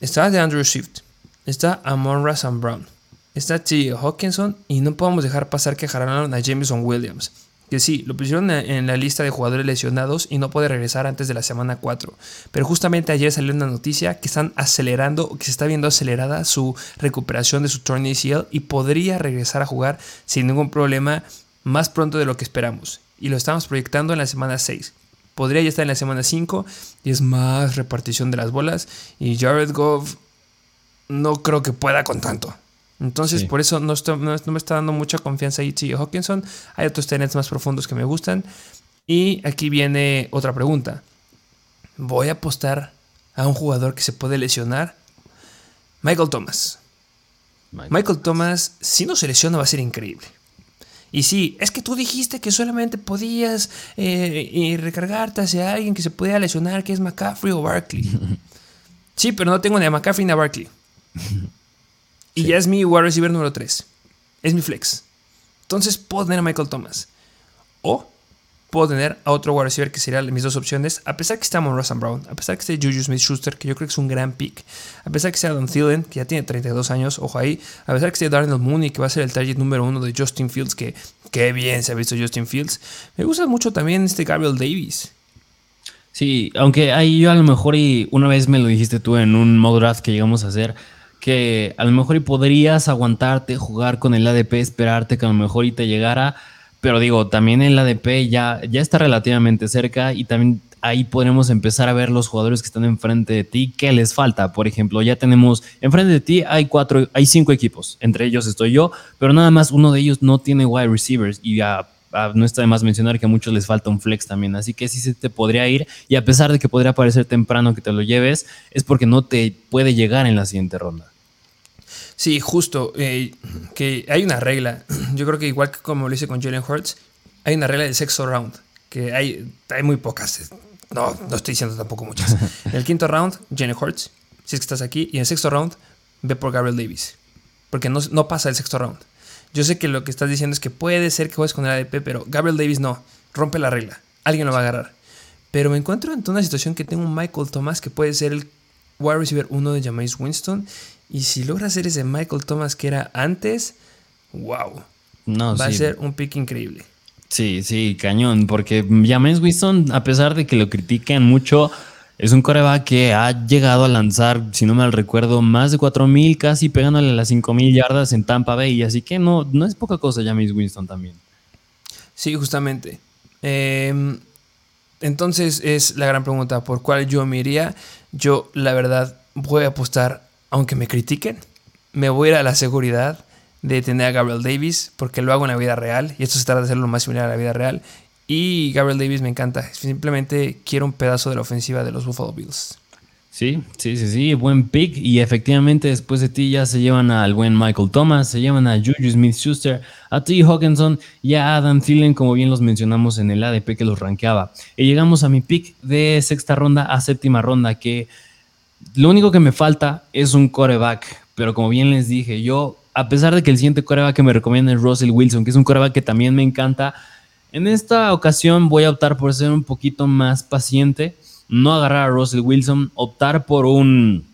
está de Andrew Swift, está Amon Razan Brown, está T. Hawkinson y no podemos dejar pasar que jalaron a Jameson Williams. Que sí, lo pusieron en la lista de jugadores lesionados y no puede regresar antes de la semana 4. Pero justamente ayer salió una noticia que están acelerando, que se está viendo acelerada su recuperación de su torn ACL y podría regresar a jugar sin ningún problema más pronto de lo que esperamos. Y lo estamos proyectando en la semana 6. Podría ya estar en la semana 5 y es más repartición de las bolas. Y Jared Goff no creo que pueda con tanto. Entonces, por eso no, me está dando mucha confianza ahí T. Hawkinson. Hay otros tenets más profundos que me gustan. Y aquí viene otra pregunta. ¿Voy a apostar a un jugador que se puede lesionar? Michael Thomas. Michael, Thomas, si no se lesiona, va a ser increíble. Y sí, es que tú dijiste que solamente podías eh, recargarte hacia alguien que se podía lesionar, que es McCaffrey o Barkley. sí, pero no tengo ni a McCaffrey ni a Barkley. Y ya es mi wide receiver número 3. Es mi flex. Entonces puedo tener a Michael Thomas. O puedo tener a otro wide receiver que serían mis dos opciones. A pesar que esté Amon Ross Brown, a pesar que esté Juju Smith Schuster, que yo creo que es un gran pick. A pesar que sea Don Thielen, que ya tiene 32 años, ojo ahí. A pesar que esté Darnell Mooney, que va a ser el target número uno de Justin Fields, que qué bien se ha visto Justin Fields. Me gusta mucho también este Gabriel Davis. Sí, aunque ahí yo a lo mejor, y una vez me lo dijiste tú en un mock draft que llegamos a hacer, que a lo mejor y podrías aguantarte, jugar con el ADP, esperarte que a lo mejor y te llegara, pero digo, también el ADP ya, ya está relativamente cerca y también ahí podremos empezar a ver los jugadores que están enfrente de ti, qué les falta. Por ejemplo, ya tenemos enfrente de ti hay cuatro, hay cinco equipos, entre ellos estoy yo, pero nada más uno de ellos no tiene wide receivers y ya no está de más mencionar que a muchos les falta un flex también, así que sí se te podría ir y a pesar de que podría parecer temprano que te lo lleves, es porque no te puede llegar en la siguiente ronda. Sí, justo. Eh, que hay una regla. Yo creo que igual que como lo hice con Jalen Hurts, hay una regla del sexto round. Que hay, hay muy pocas. No, no estoy diciendo tampoco muchas. En el quinto round, Jalen Hurts, si es que estás aquí. Y en el sexto round, ve por Gabriel Davis. Porque no, no pasa el sexto round. Yo sé que lo que estás diciendo es que puede ser que juegues con el ADP, pero Gabriel Davis no. Rompe la regla. Alguien lo va a agarrar. Pero me encuentro en una situación que tengo un Michael Thomas que puede ser el wide receiver 1 de Jameis Winston y si logra hacer ese Michael Thomas que era antes, wow. No, Va a ser un pick increíble. Sí, sí, cañón. Porque James Winston, a pesar de que lo critiquen mucho, es un coreback que ha llegado a lanzar, si no mal recuerdo, más de 4.000, casi pegándole a las 5.000 yardas en Tampa Bay. Así que no, no es poca cosa James Winston también. Sí, justamente. Em, entonces es la gran pregunta, ¿por cuál yo me iría? Yo, la verdad, voy a apostar aunque me critiquen, me voy a ir a la seguridad de tener a Gabriel Davis, porque lo hago en la vida real, y esto se trata de hacerlo lo más similar a la vida real. Y Gabriel Davis me encanta, simplemente quiero un pedazo de la ofensiva de los Buffalo Bills. Sí, sí, sí, sí, buen pick. Y efectivamente, después de ti ya se llevan al buen Michael Thomas, se llevan a Juju Smith Schuster, a T. Hawkinson y a Adam Thielen, como bien los mencionamos en el ADP que los rankeaba. Y llegamos a mi pick de sexta ronda a séptima ronda, que lo único que me falta es un coreback, pero como bien les dije, yo, a pesar de que el siguiente coreback que me recomienda es Russell Wilson, que es un coreback que también me encanta, en esta ocasión voy a optar por ser un poquito más paciente, no agarrar a Russell Wilson, optar por un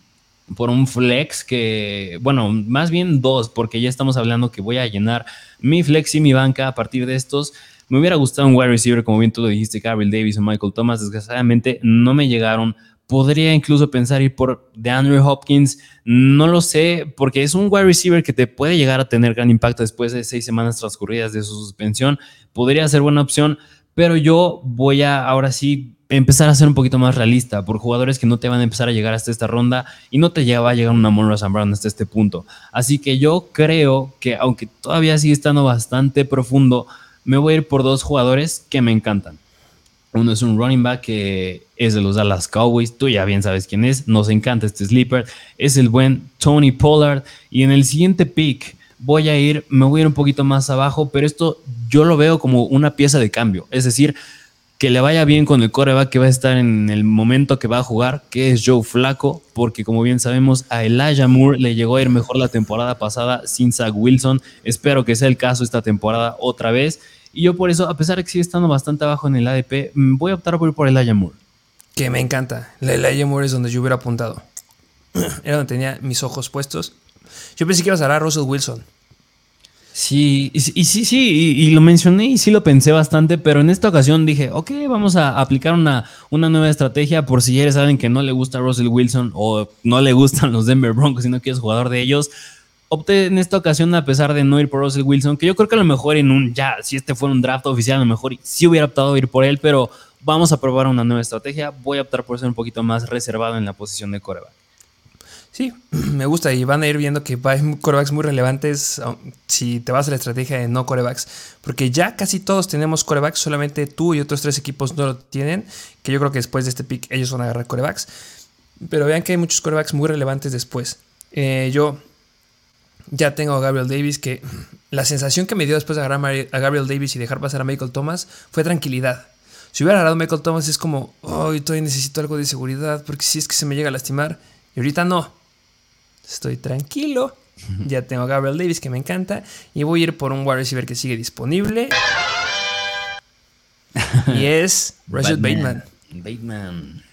por un flex que, bueno, más bien dos, porque ya estamos hablando que voy a llenar mi flex y mi banca a partir de estos. Me hubiera gustado un wide receiver, como bien tú lo dijiste, Gabriel Davis o Michael Thomas. Desgraciadamente no me llegaron Podría incluso pensar ir por DeAndre Hopkins. No lo sé, porque es un wide receiver que te puede llegar a tener gran impacto después de seis semanas transcurridas de su suspensión. Podría ser buena opción, pero yo voy a ahora sí empezar a ser un poquito más realista por jugadores que no te van a empezar a llegar hasta esta ronda y no te va a llegar una Monroe Brown hasta este punto. Así que yo creo que aunque todavía sigue estando bastante profundo, me voy a ir por dos jugadores que me encantan. Uno es un running back que es de los Dallas Cowboys. Tú ya bien sabes quién es. Nos encanta este sleeper. Es el buen Tony Pollard. Y en el siguiente pick voy a ir, me voy a ir un poquito más abajo, pero esto yo lo veo como una pieza de cambio. Es decir, que le vaya bien con el coreback que va a estar en el momento que va a jugar, que es Joe Flaco, porque como bien sabemos, a Elijah Moore le llegó a ir mejor la temporada pasada sin Zach Wilson. Espero que sea el caso esta temporada otra vez. Y yo por eso, a pesar de que sigue estando bastante abajo en el ADP, mm, voy a optar por ir por el Moore. Que me encanta. El Elijah Moore es donde yo hubiera apuntado. era donde tenía mis ojos puestos. Yo pensé que ibas a hablar a Russell Wilson. Sí, y, sí, sí, y, lo mencioné y sí lo pensé bastante, pero en esta ocasión dije, ok, vamos a aplicar una, una nueva estrategia por si eres alguien que no le gusta Russell Wilson o no le gustan los Denver Broncos y no quieres jugador de ellos. Opté en esta ocasión, a pesar de no ir por Russell Wilson, que yo creo que a lo mejor en un, ya, si este fuera un draft oficial, a lo mejor sí hubiera optado a ir por él, pero vamos a probar una nueva estrategia. Voy a optar por ser un poquito más reservado en la posición de coreback. Sí, me gusta y van a ir viendo que hay corebacks muy relevantes si te vas a la estrategia de no corebacks, porque ya casi todos tenemos corebacks, solamente tú y otros tres equipos no lo tienen, que yo creo que después de este pick ellos van a agarrar corebacks, pero vean que hay muchos corebacks muy relevantes después. Eh, yo ya tengo a Gabriel Davis, que la sensación que me dio después de agarrar a Gabriel Davis y dejar pasar a Michael Thomas fue tranquilidad. Si hubiera agarrado a Michael Thomas es como, hoy todavía necesito algo de seguridad, porque si es que se me llega a lastimar, y ahorita no estoy tranquilo. Ya tengo a Gabriel Davis que me encanta. Y voy a ir por un wide receiver que sigue disponible. y es Rashad Bateman. Bateman.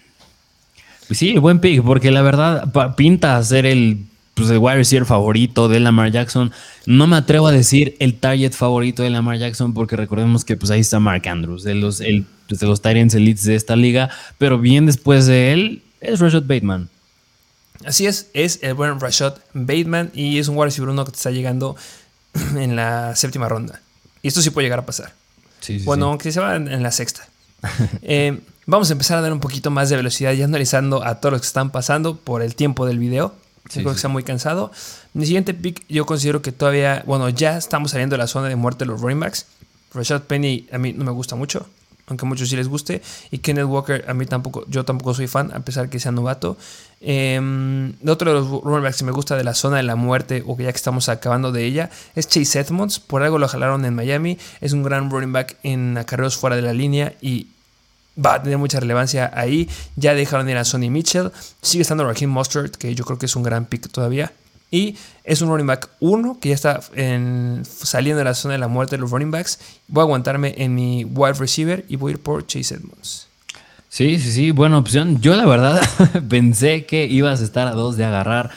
Pues sí, buen pick, porque la verdad pinta ser el, pues el wide receiver favorito de Lamar Jackson. No me atrevo a decir el target favorito de Lamar Jackson, porque recordemos que pues ahí está Mark Andrews, de los, el, pues, de los Tyrants Elites de esta liga. Pero bien después de él es Rashad Bateman. Así es, es el buen Rashad Bateman y es un wide receiver uno que te está llegando en la séptima ronda. Y esto sí puede llegar a pasar. bueno, aunque se va en, la sexta. Eh, vamos a empezar a dar un poquito más de velocidad ya analizando a todos los que están pasando por el tiempo del video. creo que está muy cansado. Mi siguiente pick yo considero que todavía, bueno, ya estamos saliendo de la zona de muerte de los running backs. Rashad Penny a mí no me gusta mucho aunque a muchos sí les guste. Y Kenneth Walker, a mí tampoco, yo tampoco soy fan, a pesar que sea novato. Eh, otro de los running que me gusta de la zona de la muerte, o que ya que estamos acabando de ella, es Chase Edmonds. Por algo lo jalaron en Miami. Es un gran running back en acarreos fuera de la línea y va a tener mucha relevancia ahí. Ya dejaron ir a Sonny Mitchell. Sigue estando Raheem Mustard, que yo creo que es un gran pick todavía. Y es un running back 1 que ya está saliendo de la zona de la muerte de los running backs. Voy a aguantarme en mi wide receiver y voy a ir por Chase Edmonds. Sí, sí, sí, buena opción. Yo la verdad pensé que ibas a estar a dos de agarrar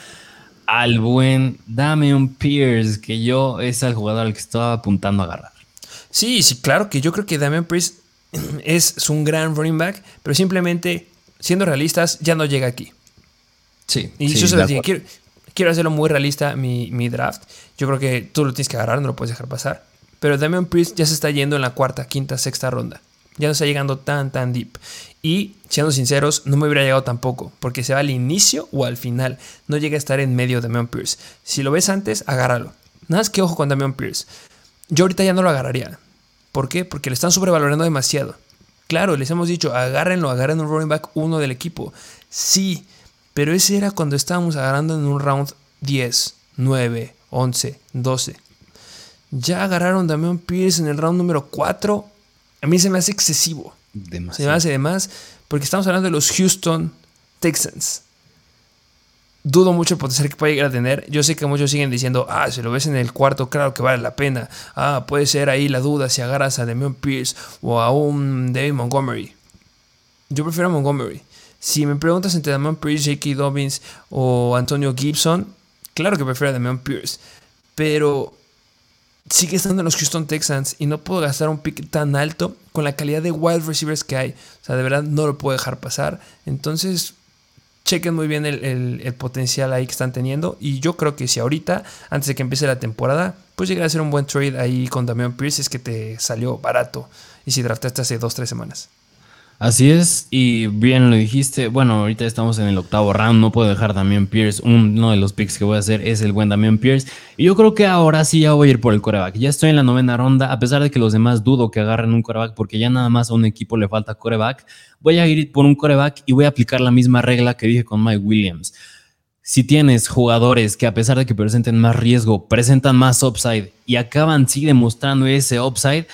al buen Damian Pierce, que yo es el jugador al que estaba apuntando a agarrar. Sí, sí, claro que yo creo que Damian Pierce es, un gran running back, pero simplemente, siendo realistas, ya no llega aquí. Sí. Y sí, yo se lo dije, quiero, quiero hacerlo muy realista mi, mi, draft. Yo creo que tú lo tienes que agarrar, no lo puedes dejar pasar. Pero Damian Priest ya se está yendo en la cuarta, quinta, sexta ronda. Ya no está llegando tan, tan deep. Y, siendo sinceros, no me hubiera llegado tampoco, porque se va al inicio o al final. No llega a estar en medio de Damian Pierce. Si lo ves antes, agárralo. Nada más que ojo con Damian Pierce. Yo ahorita ya no lo agarraría. ¿Por qué? Porque le están sobrevalorando demasiado. Claro, les hemos dicho, agárrenlo, agarren un running back uno del equipo. Sí, pero ese era cuando estábamos agarrando en un round 10, 9, 11, 12. Ya agarraron Damian Pierce en el round número 4. A mí se me hace excesivo. Se me hace de más porque estamos hablando de los Houston Texans. Dudo mucho el potencial que puede llegar a tener. Yo sé que muchos siguen diciendo, ah, si lo ves en el cuarto, claro que vale la pena. Ah, puede ser ahí la duda si agarras a Damian Pierce o a un David Montgomery. Yo prefiero a Montgomery. Si me preguntas entre Damian Pierce, J.K. Dobbins o Antonio Gibson, claro que prefiero a Damian Pierce. Pero sigue estando en los Houston Texans y no puedo gastar un pick tan alto con la calidad de wide receivers que hay. O sea, de verdad no lo puedo dejar pasar. Entonces, chequen muy bien el, potencial ahí que están teniendo. Y yo creo que si ahorita, antes de que empiece la temporada, pues llegar a ser un buen trade ahí con Damian Pierce es que te salió barato. Y si draftaste hace 2-3 semanas. Así es, y bien lo dijiste. Bueno, ahorita estamos en el octavo round, no puedo dejar Damian Pierce. Uno de los picks que voy a hacer es el buen Damian Pierce. Y yo creo que ahora sí ya voy a ir por el coreback. Ya estoy en la novena ronda, a pesar de que los demás dudo que agarren un coreback, porque ya nada más a un equipo le falta coreback. Voy a ir por un coreback y voy a aplicar la misma regla que dije con Mike Williams. Si tienes jugadores que a pesar de que presenten más riesgo, presentan más upside y acaban sí demostrando ese upside,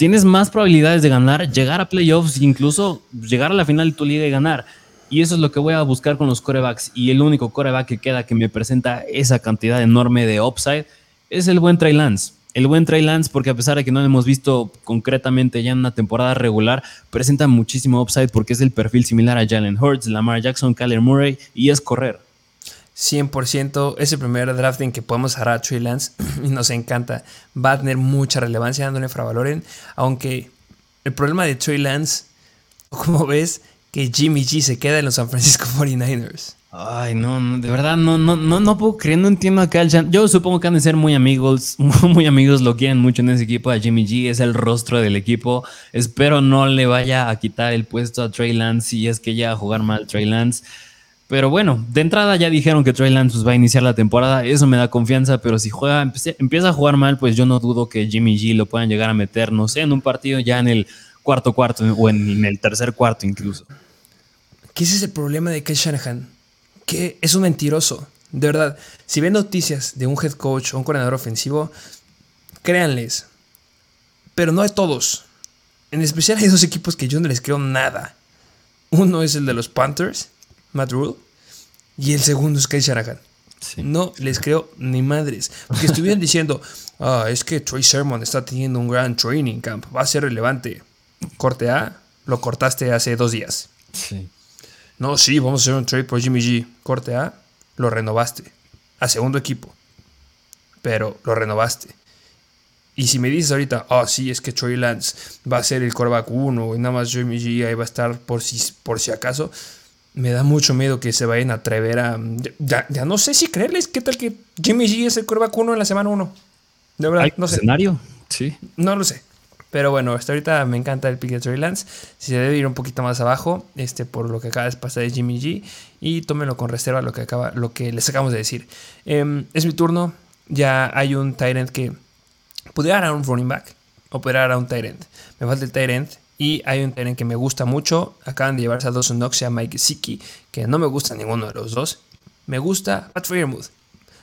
tienes más probabilidades de ganar, llegar a playoffs, incluso llegar a la final de tu liga y ganar. Y eso es lo que voy a buscar con los corebacks. Y el único coreback que queda que me presenta esa cantidad enorme de upside es el buen Trey Lance. El buen Trey Lance, porque a pesar de que no lo hemos visto concretamente ya en una temporada regular, presenta muchísimo upside porque es el perfil similar a Jalen Hurts, Lamar Jackson, Kyler Murray y es correr. 100% es el primer draft en que podemos agarrar a Trey Lance y nos encanta. Va a tener mucha relevancia dándole infravaloren, aunque el problema de Trey Lance, como ves, que Jimmy G se queda en los San Francisco 49ers. Ay, no, no, de verdad, no, no, no, no puedo creer, no entiendo acá el Yo supongo que han de ser muy amigos, muy amigos, lo quieren mucho en ese equipo. A Jimmy G es el rostro del equipo. Espero no le vaya a quitar el puesto a Trey Lance si es que ya a jugar mal Trey Lance. Pero bueno, de entrada ya dijeron que Trey Lance pues, va a iniciar la temporada, eso me da confianza, pero si juega, empieza a jugar mal, pues yo no dudo que Jimmy G lo puedan llegar a meter, no sé, en un partido ya en el cuarto cuarto o en, el tercer cuarto incluso. ¿Qué es ese problema de Kyle que es un mentiroso. De verdad, si ven noticias de un head coach o un coordinador ofensivo, créanles. Pero no de todos. En especial hay dos equipos que yo no les creo nada. Uno es el de los Panthers, Matt Rule, y el segundo es Kyle Shanahan. No les creo ni madres. Porque estuvieron diciendo, ah, es que Troy Sermon está teniendo un gran training camp, va a ser relevante. Corte A, lo cortaste hace dos días. Sí. No, sí, vamos a hacer un trade por Jimmy G. Corte A, lo renovaste. A segundo equipo. Pero lo renovaste. Y si me dices ahorita, oh, sí, es que Troy Lance va a ser el coreback 1 y nada más Jimmy G ahí va a estar por si, por si acaso, me da mucho miedo que se vayan a atrever a. Ya, no sé si creerles. ¿Qué tal que Jimmy G es el coreback 1 en la semana 1? De verdad, no sé. escenario? Sí. No lo sé. Pero bueno, hasta ahorita me encanta el pick de Trey Lance. Si se debe ir un poquito más abajo, este, por lo que acaba de pasar de Jimmy G. Y tómenlo con reserva lo que, acaba, lo que les acabamos de decir. Em, es mi turno. Ya hay un Tyrant que pudiera dar un running back o pudiera dar un Tyrant. Me falta el Tyrant. Y hay un Tyrant que me gusta mucho. Acaban de llevarse a dos Knox y a Mike Siki, que no me gusta ninguno de los dos. Me gusta Pat Freermuth.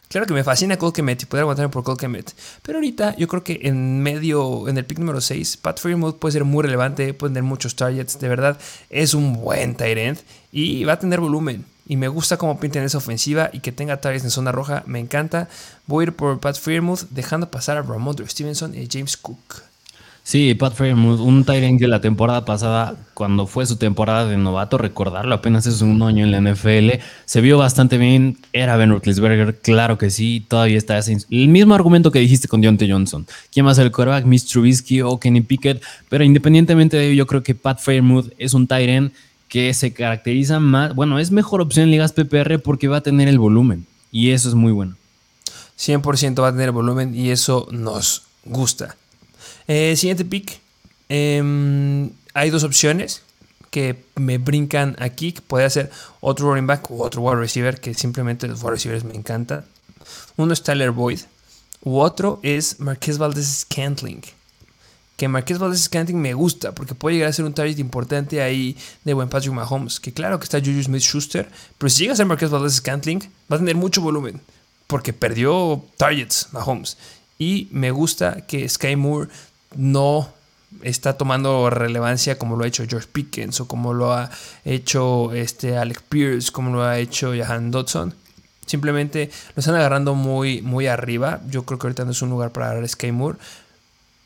Claro que me fascina Cole Kemet y poder aguantarme por Cole Kemet. Pero ahorita yo creo que en medio, en el pick número 6, Pat Freeman puede ser muy relevante, puede tener muchos targets. De verdad, es un buen tight end y va a tener volumen. Y me gusta cómo pinta en esa ofensiva y que tenga targets en zona roja. Me encanta. Voy a ir por Pat Freeman dejando pasar a Ramondre Stevenson y James Cook. Sí, Pat Fairmouth, un Tyrant de la temporada pasada, cuando fue su temporada de novato, recordarlo, apenas es un año en la NFL, se vio bastante bien, era Ben Roethlisberger, claro que sí, todavía está ese, el mismo argumento que dijiste con Deontay Johnson. ¿Quién va a el quarterback? Miss Trubisky o Kenny Pickett, pero independientemente de ello, yo creo que Pat Fairmouth es un Tyrant que se caracteriza más, bueno, es mejor opción en ligas PPR porque va a tener el volumen, y eso es muy bueno. 100% va a tener volumen y eso nos gusta. Eh, siguiente pick. Em, hay dos opciones que me brincan aquí. Que puede ser otro running back u otro wide receiver. Que simplemente los wide receivers me encantan. Uno es Tyler Boyd. U otro es Marquez Valdez Scantling. Que Marquez Valdez Scantling me gusta porque puede llegar a ser un target importante ahí de buen Patrick Mahomes. Que claro que está Juju Smith Schuster. Pero si llega a ser Marquez Valdez Scantling, va a tener mucho volumen. Porque perdió targets Mahomes. Y me gusta que Sky Moore no está tomando relevancia como lo ha hecho George Pickens o como lo ha hecho este Alec Pierce, como lo ha hecho Jahan Dodson. Simplemente lo están agarrando muy, muy arriba. Yo creo que ahorita no es un lugar para agarrar Sky Moore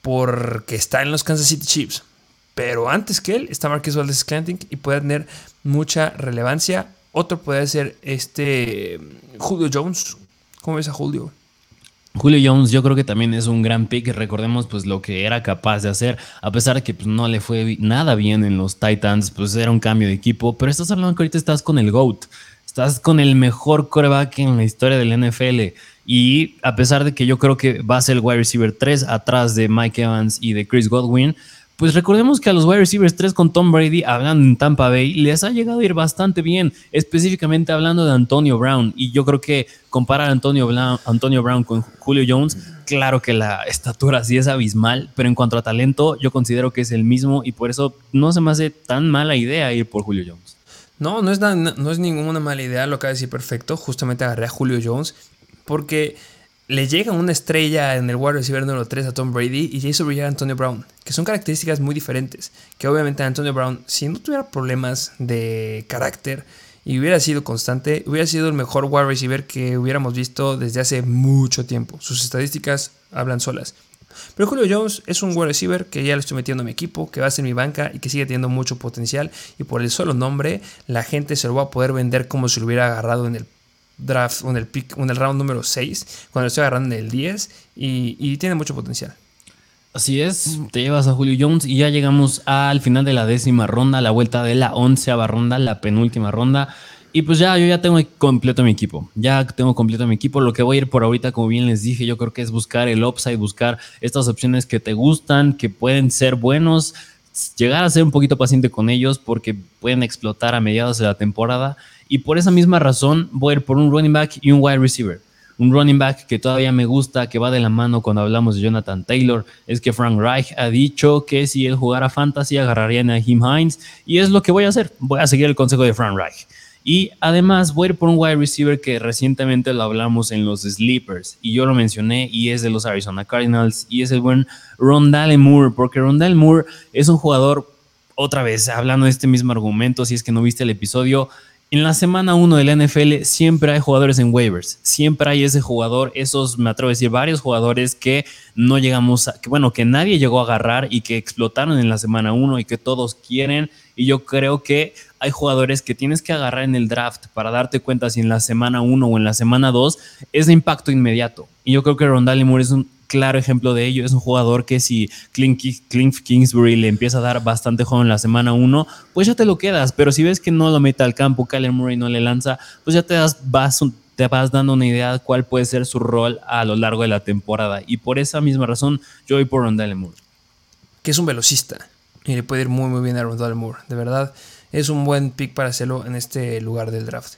porque está en los Kansas City Chiefs. Pero antes que él está Marquez Valdez Scantling y puede tener mucha relevancia. Otro puede ser este Julio Jones. ¿Cómo ves a Julio? Julio Jones yo creo que también es un gran pick, recordemos pues lo que era capaz de hacer, a pesar de que pues, no le fue nada bien en los Titans, pues era un cambio de equipo, pero estás hablando que ahorita estás con el GOAT, estás con el mejor coreback en la historia del NFL y a pesar de que yo creo que va a ser el wide receiver 3 atrás de Mike Evans y de Chris Godwin, pues recordemos que a los wide receivers 3 con Tom Brady, hablando en Tampa Bay, les ha llegado a ir bastante bien, específicamente hablando de Antonio Brown. Y yo creo que comparar a Antonio Brown, Antonio Brown con Julio Jones, claro que la estatura sí es abismal, pero en cuanto a talento, yo considero que es el mismo y por eso no se me hace tan mala idea ir por Julio Jones. No, no es, no es ninguna mala idea, lo acaba de decir perfecto. Justamente agarré a Julio Jones porque le llega una estrella en el wide receiver número 3 a Tom Brady y hizo brillar a Antonio Brown, que son características muy diferentes. Que obviamente Antonio Brown, si no tuviera problemas de carácter y hubiera sido constante, hubiera sido el mejor wide receiver que hubiéramos visto desde hace mucho tiempo. Sus estadísticas hablan solas. Pero Julio Jones es un wide receiver que ya lo estoy metiendo en mi equipo, que va a ser mi banca y que sigue teniendo mucho potencial. Y por el solo nombre, la gente se lo va a poder vender como si lo hubiera agarrado en el draft, en el pick, en el round número 6, cuando lo estoy agarrando en el 10 y, y tiene mucho potencial. Así es, te llevas a Julio Jones y ya llegamos al final de la décima ronda, la vuelta de la onceava ronda, la penúltima ronda. Y pues ya, yo ya tengo completo mi equipo. Ya tengo completo mi equipo. Lo que voy a ir por ahorita, como bien les dije, yo creo que es buscar el upside, buscar estas opciones que te gustan, que pueden ser buenos, llegar a ser un poquito paciente con ellos porque pueden explotar a mediados de la temporada. Y por esa misma razón voy a ir por un running back y un wide receiver. Un running back que todavía me gusta, que va de la mano cuando hablamos de Jonathan Taylor, es que Frank Reich ha dicho que si él jugara fantasy agarraría a Naheem Hines y es lo que voy a hacer. Voy a seguir el consejo de Frank Reich. Y además voy a ir por un wide receiver que recientemente lo hablamos en los Sleepers y yo lo mencioné y es de los Arizona Cardinals y es el buen Rondale Moore, porque Rondale Moore es un jugador, otra vez hablando de este mismo argumento, si es que no viste el episodio, en la semana 1 de la NFL siempre hay jugadores en waivers, siempre hay ese jugador, esos, me atrevo a decir, varios jugadores que no llegamos a, que bueno, que nadie llegó a agarrar y que explotaron en la semana 1 y que todos quieren. Y yo creo que hay jugadores que tienes que agarrar en el draft para darte cuenta si en la semana 1 o en la semana 2 es de impacto inmediato. Y yo creo que Rondale Moore es un claro ejemplo de ello. Es un jugador que si Clint, Kingsbury le empieza a dar bastante juego en la semana 1, pues ya te lo quedas. Pero si ves que no lo mete al campo, Kyler Murray no le lanza, pues ya te, das, vas, te vas dando una idea de cuál puede ser su rol a lo largo de la temporada. Y por esa misma razón, yo voy por Rondale Moore. Que es un velocista y le puede ir muy, muy bien a Rondale Moore. De verdad, es un buen pick para hacerlo en este lugar del draft.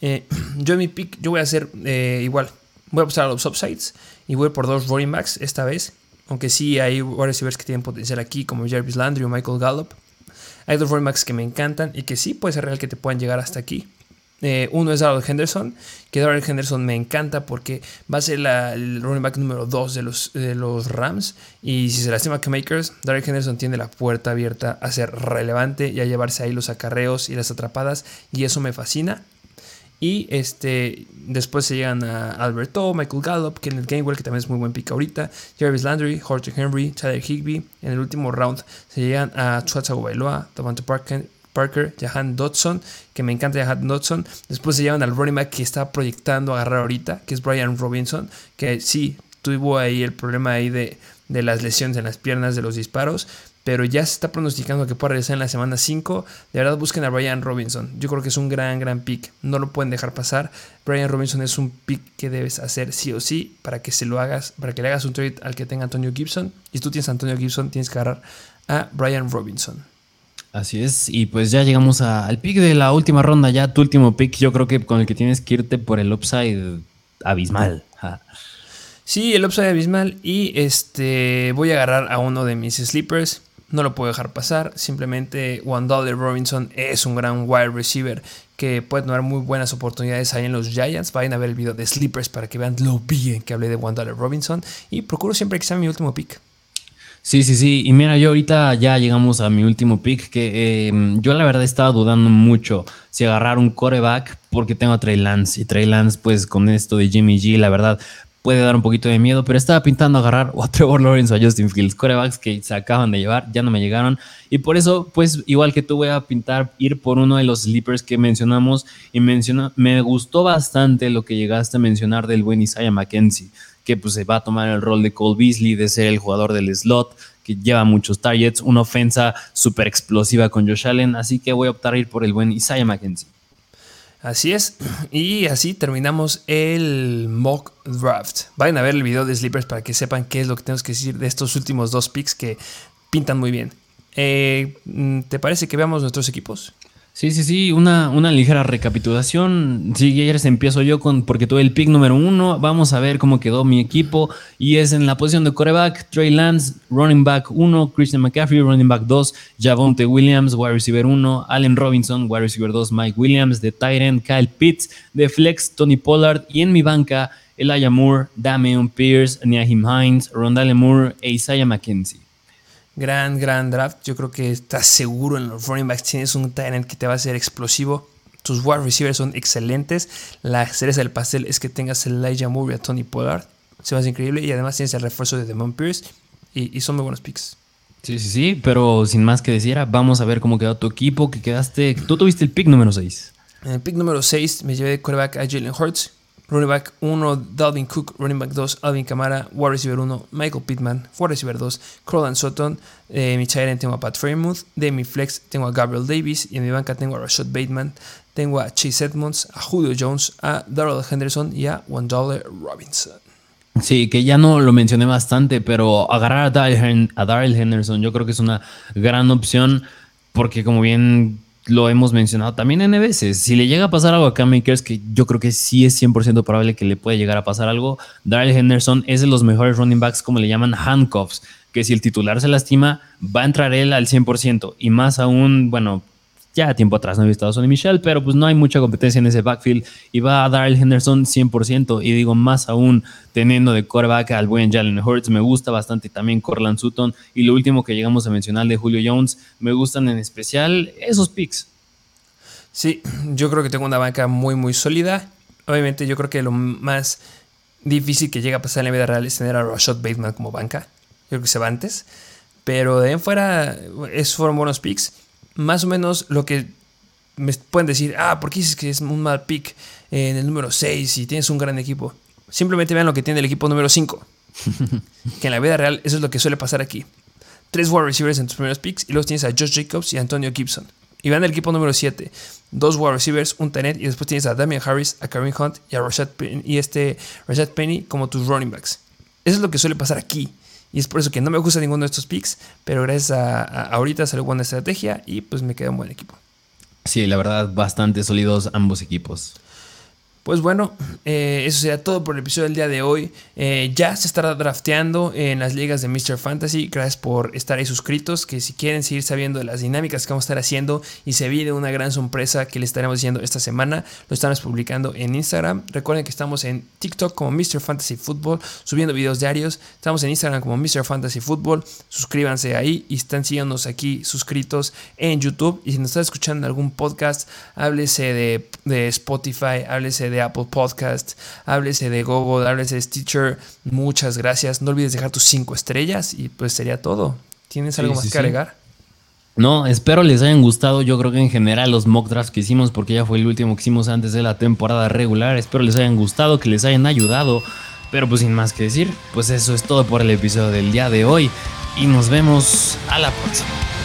Eh, yo en mi pick, yo voy a hacer eh, igual. Voy a pasar a los upsides y voy por dos running backs esta vez. Aunque sí hay receivers que tienen potencial aquí, como Jarvis Landry o Michael Gallup. Hay dos running backs que me encantan y que sí puede ser real que te puedan llegar hasta aquí. Eh, uno es Darrell Henderson, que Darrell Henderson me encanta porque va a ser el running back número 2 de los, de los Rams. Y si se lastima que Makers, Darrell Henderson tiene la puerta abierta a ser relevante y a llevarse ahí los acarreos y las atrapadas. Y eso me fascina. Y este, después se llegan a Alberto, Michael Gallup, Kenneth Gainwell, que también es muy buen pick ahorita, Jarvis Landry, Jorge Henry, Tyler Higby. En el último round se llegan a Chuatza Bailoa, Davante Parker, Parker, Jahan Dodson, que me encanta Jahan Dodson. Después se llevan al running back que está proyectando agarrar ahorita, que es Brian Robinson, que sí tuvo ahí el problema ahí de, de las lesiones en las piernas de los disparos, pero ya se está pronosticando que pueda regresar en la semana 5. De verdad busquen a Brian Robinson. Yo creo que es un gran, gran pick. No lo pueden dejar pasar. Brian Robinson es un pick que debes hacer sí o sí para que se lo hagas, para que le hagas un trade al que tenga Antonio Gibson. Y si tú tienes a Antonio Gibson, tienes que agarrar a Brian Robinson. Así es, y pues ya llegamos al pick de la última ronda, ya tu último pick, yo creo que con el que tienes que irte por el upside abismal. Sí, el upside abismal y este voy a agarrar a uno de mis sleepers no lo puedo dejar pasar. Simplemente Wandale Robinson es un gran wide receiver que puede tener muy buenas oportunidades ahí en los Giants. Vayan a ver el video de Sleepers para que vean lo bien que hablé de Wandale Robinson. Y procuro siempre que sea mi último pick. Sí, sí, sí. Y mira, yo ahorita ya llegamos a mi último pick, que em, yo la verdad estaba dudando mucho si agarrar un coreback porque tengo a Trey Lance. Y Trey Lance, pues con esto de Jimmy G, la verdad, puede dar un poquito de miedo, pero estaba pintando agarrar o a Trevor Lawrence o a Justin Fields, corebacks que se acaban de llevar, ya no me llegaron. Y por eso, pues igual que tú, voy a pintar ir por uno de los sleepers que mencionamos. Y menciona, me gustó bastante lo que llegaste a mencionar del buen Isaiah McKenzie, que pues se va a tomar el rol de Cole Beasley, de ser el jugador del slot, que lleva muchos targets, una ofensa súper explosiva con Josh Allen. Así que voy a optar a ir por el buen Isaiah McKenzie. Así es. Y así terminamos el mock draft. Vayan a ver el video de Sleepers para que sepan qué es lo que tenemos que decir de estos últimos dos picks que pintan muy bien. Eh, ¿Te parece que veamos nuestros equipos? Sí, sí, sí, una, una ligera recapitulación. Si quieres empiezo yo con, porque tuve el pick número uno. Vamos a ver cómo quedó mi equipo. Y es en la posición de coreback, Trey Lance, running back 1, Christian McCaffrey, running back 2, Javonte Williams, wide receiver 1, Allen Robinson, wide receiver 2, Mike Williams, de Tyrant, Kyle Pitts, de flex, Tony Pollard. Y en mi banca, Elijah Moore, Damian Pierce, Niahim Hines, Rondale Moore e Isaiah McKenzie. Gran, gran draft. Yo creo que estás seguro en los running backs. Tienes un talent que te va a ser explosivo. Tus wide receivers son excelentes. La cereza del pastel es que tengas el Elijah Moore y a Tony Pollard. Se va a ser increíble. Y además tienes el refuerzo de Demon Pierce. Y, son muy buenos picks. Sí, sí, sí. Pero sin más que decir, vamos a ver cómo quedó tu equipo. Que quedaste. Tú tuviste el pick número 6. En el pick número 6 me llevé de quarterback a Jalen Hurts. Running back 1, Dalvin Cook. Running back 2, Alvin Kamara. Wide receiver 1, Michael Pittman. Wide receiver 2, Corland Sutton. De mi Chiren tengo a Pat Fremouth. De mi flex tengo a Gabriel Davis. Y en mi banca tengo a Rashad Bateman. Tengo a Chase Edmonds, a Julio Jones, a Darrell Henderson y a Wandale Robinson. Sí, que ya no lo mencioné bastante, pero agarrar a Darrell Henderson yo creo que es una gran opción porque como bien lo hemos mencionado también en veces. Si le llega a pasar algo a Cam Makers, que yo creo que sí es 100% probable que le puede llegar a pasar algo, Daryl Henderson es de los mejores running backs, como le llaman handcuffs, que si el titular se lastima, va a entrar él al 100%. Y más aún, bueno, ya tiempo atrás no he visto a Sonny Michel, pero pues no hay mucha competencia en ese backfield y va a dar el Henderson 100%. Y digo, más aún teniendo de coreback al buen Jalen Hurts, me gusta bastante también Corland Sutton. Y lo último que llegamos a mencionar de Julio Jones, me gustan en especial esos picks. Sí, yo creo que tengo una banca muy, muy sólida. Obviamente, yo creo que lo más difícil que llega a pasar en la vida real es tener a Rashad Bateman como banca. Yo creo que se va antes. Pero de ahí en fuera, esos fueron buenos picks más o menos lo que me pueden decir, ah, ¿por qué dices que es un mal pick en el número 6 y tienes un gran equipo? Simplemente vean lo que tiene el equipo número 5. que en la vida real eso es lo que suele pasar aquí. Tres wide receivers en tus primeros picks y luego tienes a Josh Jacobs y Antonio Gibson. Y vean el equipo número 7. Dos wide receivers, un tenet y después tienes a Damian Harris, a Kareem Hunt y a Rashad Penny, y este Rashad Penny como tus running backs. Eso es lo que suele pasar aquí. Y es por eso que no me gusta ninguno de estos picks, pero gracias a, ahorita salió buena estrategia y pues me queda un buen equipo. Sí, la verdad, bastante sólidos ambos equipos. Pues bueno, eh, eso sería todo por el episodio del día de hoy. Eh, ya se estará drafteando en las ligas de Mr. Fantasy. Gracias por estar ahí suscritos. Que si quieren seguir sabiendo de las dinámicas que vamos a estar haciendo y se viene una gran sorpresa que les estaremos diciendo esta semana, lo estamos publicando en Instagram. Recuerden que estamos en TikTok como Mr. Fantasy Football, subiendo videos diarios. Estamos en Instagram como Mr. Fantasy Football. Suscríbanse ahí y están siguiéndonos aquí suscritos en YouTube. Y si nos están escuchando algún podcast, háblese de, de Spotify, háblese de Apple Podcast, háblese de Google, háblese de Stitcher. Muchas gracias. No olvides dejar tus cinco estrellas y pues sería todo. ¿Tienes algo más que agregar? No, espero les hayan gustado. Yo creo que en general los mock drafts que hicimos, porque ya fue el último que hicimos antes de la temporada regular. Espero les hayan gustado, que les hayan ayudado. Pero pues sin más que decir, pues eso es todo por el episodio del día de hoy. Y nos vemos a la próxima.